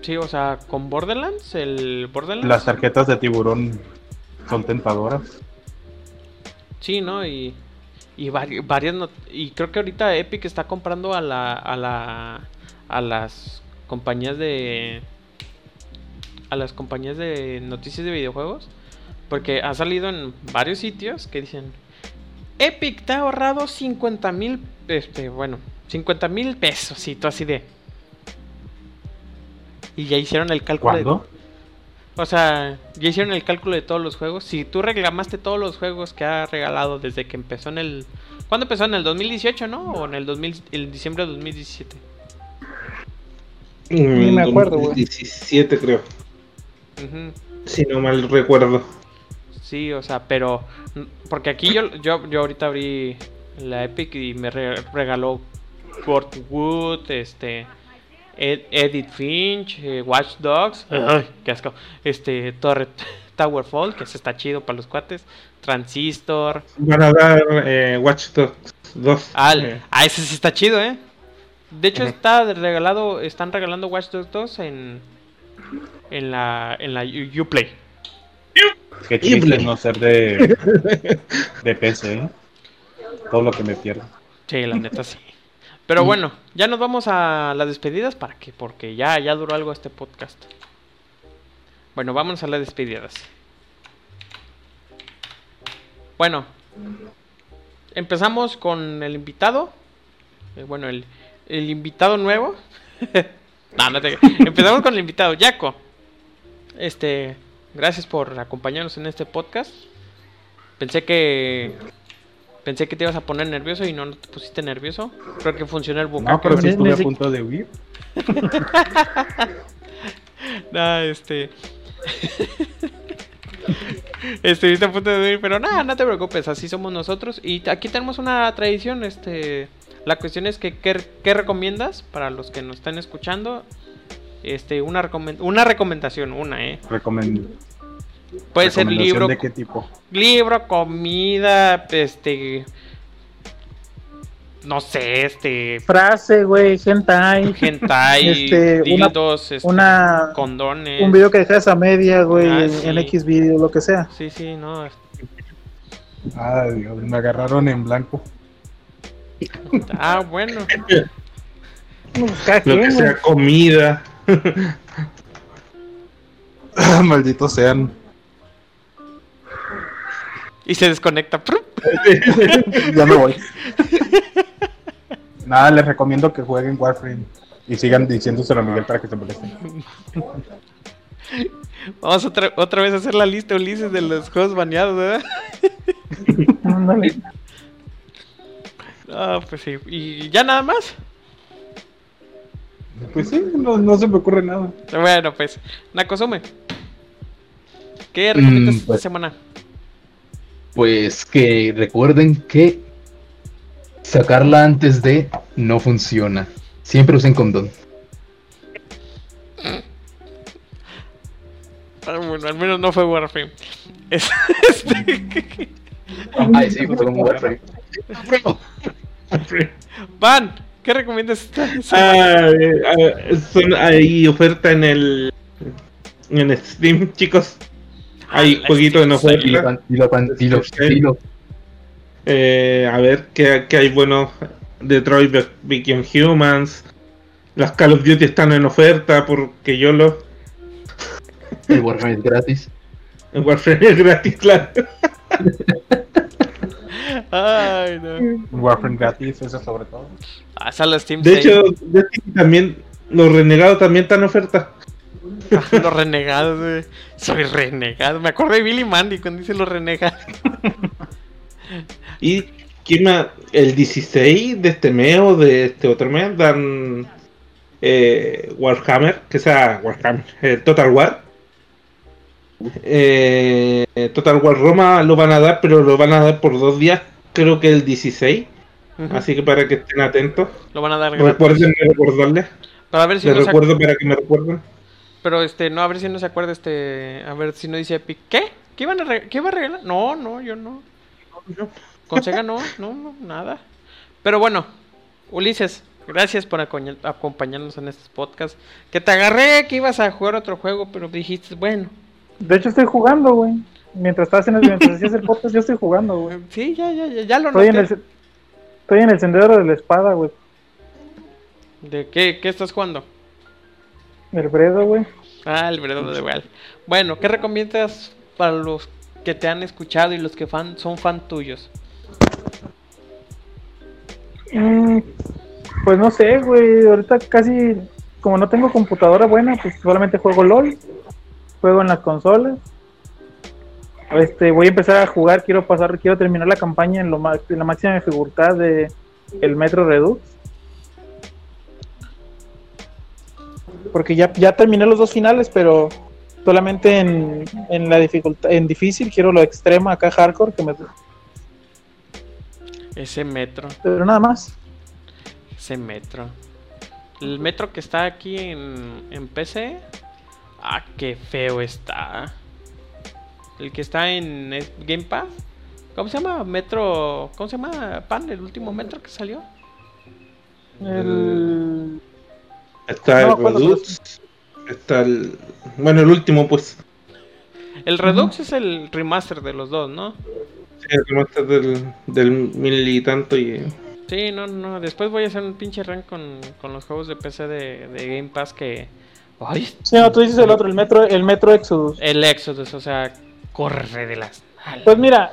A: Sí, o sea, con Borderlands, el Borderlands.
B: Las tarjetas de tiburón son tentadoras.
A: Sí, ¿no? Y, y vari- varias not- y creo que ahorita Epic está comprando a la a la a las compañías de a las compañías de noticias de videojuegos porque ha salido en varios sitios que dicen Epic te ha ahorrado 50 mil este bueno 50 mil pesos y todo así de y ya hicieron el cálculo de-
B: ¿Cuándo?
A: o sea, ya hicieron el cálculo de todos los juegos. Si tú reclamaste todos los juegos que ha regalado desde que empezó en el. ¿Cuándo empezó? ¿En el 2018, no? ¿O en el, 2000, el diciembre de 2017?
D: Ni me acuerdo, güey.
C: 17 creo,
A: Ujú.
C: si no mal recuerdo.
A: Sí, o sea, pero. Porque aquí yo, yo, yo ahorita abrí la Epic y me re- regaló Fort Wood, este. Ed- Edith Finch, eh, Watch Dogs, ay, qué asco. Este, Torre Towerfall, que ese está chido para los cuates. Transistor.
C: Van a dar eh, Watch Dogs 2.
A: Ah,
C: eh,
A: ah, ese sí está chido, ¿eh? De hecho, está regalado, están regalando Watch Dogs 2 en, en la, en la U- Uplay.
B: Qué
C: Horrible.
B: no ser de, de PC, ¿eh? Todo lo que me pierdo.
A: Sí, la neta sí. Pero bueno, ya nos vamos a las despedidas para que, porque ya, ya duró algo este podcast. Bueno, vámonos a las despedidas. Bueno, empezamos con el invitado. Eh, bueno, el, el invitado nuevo. no, no te Empezamos con el invitado, Jaco. Este, gracias por acompañarnos en este podcast. Pensé que pensé que te ibas a poner nervioso y no, no te pusiste nervioso. Creo que funcionó el bucaque.
B: No, pero sí estuve a punto de huir.
A: No, este. Estuviste a punto de dormir, pero nada, no te preocupes, así somos nosotros. Y aquí tenemos una tradición, este. La cuestión es que, ¿qué, qué recomiendas para los que nos están escuchando? Este, una, recomen- una recomendación, una, ¿eh?
B: Recomen-
A: Puede ser
B: recomendación
A: libro,
B: ¿De qué tipo?
A: libro, comida, este. No sé, este.
D: Frase, güey, hentai.
A: Hentai,
D: Este, una-
A: dildos, este,
D: una-
A: condones.
D: Un video que dejas a media, güey,
A: Ah,
D: en-
A: sí.
D: en X video, lo que sea.
A: Sí, sí, no.
B: Ay, Dios, me agarraron en blanco.
A: Ah, bueno.
D: Pues,
C: Lo que sea comida.
B: Malditos sean.
A: Y se desconecta.
D: Ya me voy.
B: Nada, les recomiendo que jueguen Warframe. Y sigan diciéndoselo a Miguel para que se molesten.
A: Vamos otra, otra vez a hacer la lista, Ulises, de los juegos baneados, ¿verdad? Ah, pues sí. ¿Y ya nada más?
B: Pues sí, no, no se me ocurre nada.
A: Bueno, pues. Nakosume. ¿Qué recomiendas
E: Mm,
A: esta
E: pues-
A: semana?
E: Pues que recuerden que sacarla antes de no funciona. Siempre usen condón.
A: Ah, bueno, al menos no fue Warframe. Es- este-
E: Ay, sí, fue como Warframe.
A: Van, ¿qué recomiendas?
C: Ah, eh, son, hay oferta en el en Steam, chicos. Hay
A: Ah,
C: jueguito en oferta.
E: pan- dilo, pan- dilo, dilo.
C: Eh, a ver qué, qué hay bueno. Detroit Be- Become Humans. Las Call of Duty están en oferta porque yo lo.
E: El Warframe es gratis.
C: En Warframe es gratis, claro.
A: Ay, no.
B: Warframe gratis, eso sobre todo.
A: Ah, sale Steam
C: De
A: Sale.
C: hecho, también. Los renegados también están en oferta.
A: Ah, los renegados, güey. Soy renegado. Me acuerdo de Billy Mandy cuando dice los renegados.
C: Y ¿quién más? el 16 de este mes o de este otro mes dan eh, Warhammer, que sea Warhammer, eh, Total War. Eh, Total War Roma lo van a dar, pero lo van a dar por dos días, creo que el 16.
A: Ujú.
C: Así que para que estén atentos,
A: Lo van a dar
C: recuerden recordarles.
A: Para ver si
C: Les
A: no se
C: recuerdo para que me recuerden.
A: Pero este, no, a ver si no se acuerda este. A ver si no dice Epic. ¿Qué? ¿Qué iban a ¿Qué iba a regalar? No, no, yo no. Con Sega no, no, no, nada. Pero bueno, Ulises, gracias por acompañarnos en estos podcasts. Que te agarré que ibas a jugar otro juego, pero dijiste, bueno,
D: De hecho, estoy jugando, güey. Mientras estás en el, mientras hacías el podcast, yo estoy jugando, güey.
A: sí, ya, ya, ya, ya lo
D: Estoy en,
A: noté.
D: el, estoy en el sendero de la espada, güey.
A: ¿De qué, qué estás jugando?
D: El Bredo, güey.
A: Ah, el of the Wild. Bueno, ¿qué recomiendas para los que te han escuchado y los que fan, son fan tuyos?
D: Mm, pues no sé, güey. Ahorita casi, como no tengo computadora buena, pues solamente juego LOL. Juego en las consolas. Este, voy a empezar a jugar, quiero pasar, quiero terminar la campaña en, lo en la máxima dificultad de el Metro Redux. Porque ya, ya terminé los dos finales, pero solamente en, en la dificultad, en difícil, quiero lo extremo acá hardcore, que me,
A: Ese metro.
D: pero nada más.
A: Ese metro. El metro que está aquí en, en PC. Ah, qué feo está. El que está en Game Pass. ¿Cómo se llama? Metro. ¿Cómo se llama? Pan, el último metro que salió.
D: El
C: Está
D: No
C: el Redux. Está el. Bueno, el último, pues.
A: El Redux es el remaster de los dos, ¿no?
C: Sí, el remaster del, del mil y tanto. Y.
A: Sí, no, no. Después voy a hacer un pinche rank con, con los juegos de PC de, de Game Pass que. Ay,
D: Sí, no, tú dices el otro, el Metro, el Metro Exodus.
A: el Exodus, o sea, corre de las.
D: Pues mira,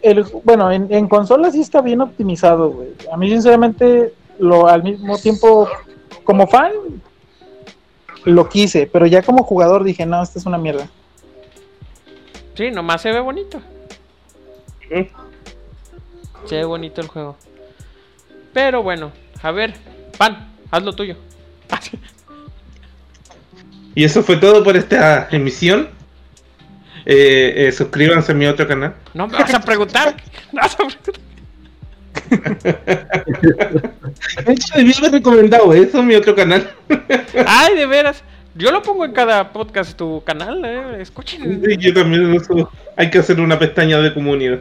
D: el, bueno, en, en consola sí está bien optimizado, güey. A mí, sinceramente, lo al mismo tiempo, como fan, lo quise, pero ya como jugador dije, no, esta es una mierda.
A: Sí, nomás se ve bonito.
C: Ujú.
A: Se ve bonito el juego. Pero bueno, a ver, Pan, haz lo tuyo.
C: Y eso fue todo por esta emisión. Eh, eh, suscríbanse a mi otro canal.
A: No me vas a preguntar. No vas a preguntar.
C: De hecho, debí haber recomendado eso, mi otro canal.
A: Ay, de veras. Yo lo pongo en cada podcast tu canal, eh. Escuchen.
C: Sí, yo también. Hay que hacer una pestaña de comunidad.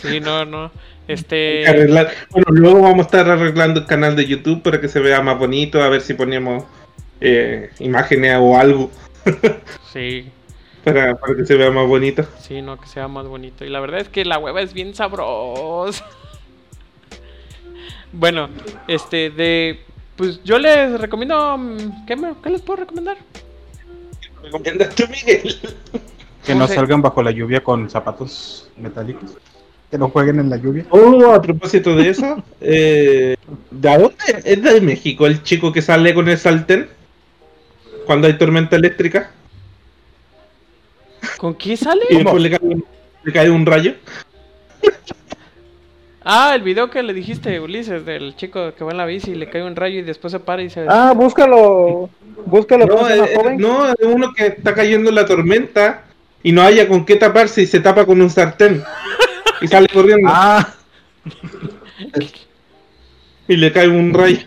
A: Sí, no, no. Este.
C: arreglar- Bueno, luego vamos a estar arreglando el canal de YouTube para que se vea más bonito, a ver si ponemos eh, imágenes o algo
A: Sí,
C: para, para que se vea más bonito.
A: sí, no, que sea más bonito. Y la verdad es que la hueva es bien sabrosa. Bueno, este, de. Pues yo les recomiendo. mm, ¿Qué, me- qué les puedo recomendar?
C: ¿Recomiendas tú, Miguel?
B: Que
A: No
B: no
A: sé.
B: salgan bajo la lluvia con zapatos metálicos. Que no jueguen en la lluvia.
C: Oh, a propósito de eso, eh, ¿de dónde? ¿Es de México el chico que sale con el sartén? Cuando hay tormenta eléctrica
A: ¿Con qué sale?
C: y después le cae, le cae un rayo.
A: Ah, el video que le dijiste, Ulises, del chico que va en la bici y le cae un rayo y después se para y se.
D: Ah, búscalo, búscalo,
C: No,
D: ¿cómo se llama,
C: eh,
D: joven?
C: no, es uno que está cayendo en la tormenta y no haya con qué taparse y se tapa con un sartén y sale corriendo
B: Ah,
C: y le cae un rayo.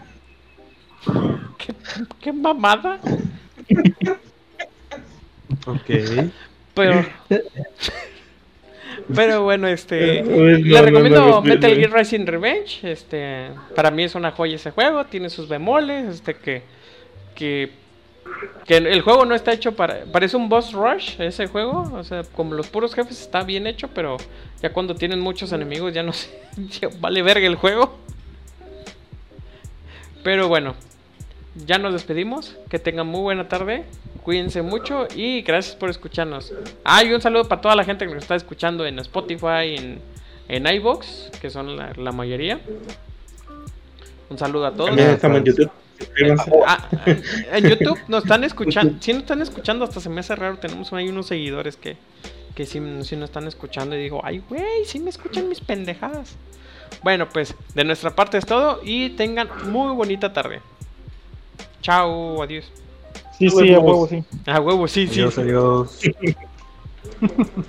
A: ¿Qué, qué mamada?
B: ok.
A: Pero. Pero bueno, este.
C: No,
A: le recomiendo
C: no, no,
A: Metal. Gear Rising Revenge. Este. Para mí es una joya ese juego. Tiene sus bemoles. Este que. Que. Que el juego no está hecho para. Parece un boss rush ese juego. O sea, como los puros jefes está bien hecho. Pero ya cuando tienen muchos enemigos ya no sé. ya vale verga el juego. Pero bueno. Ya nos despedimos. Que tengan muy buena tarde. Cuídense mucho y gracias por escucharnos. Ah, y un saludo para toda la gente que nos está escuchando en Spotify, en, en iVoox, que son la, la mayoría. Un saludo a todos.
C: También estamos en YouTube. Suscríbanse.
A: Ah, en YouTube nos están escuchando. Si nos están escuchando, hasta se me hace raro. Tenemos ahí unos seguidores que, que sí, sí nos están escuchando. Y digo, ay, güey, sí me escuchan mis pendejadas. Bueno, pues de nuestra parte es todo. Y tengan muy bonita tarde. Chao, adiós.
D: Sí, sí, a huevo, sí.
A: Ah, huevo, sí, sí.
B: Adiós, adiós.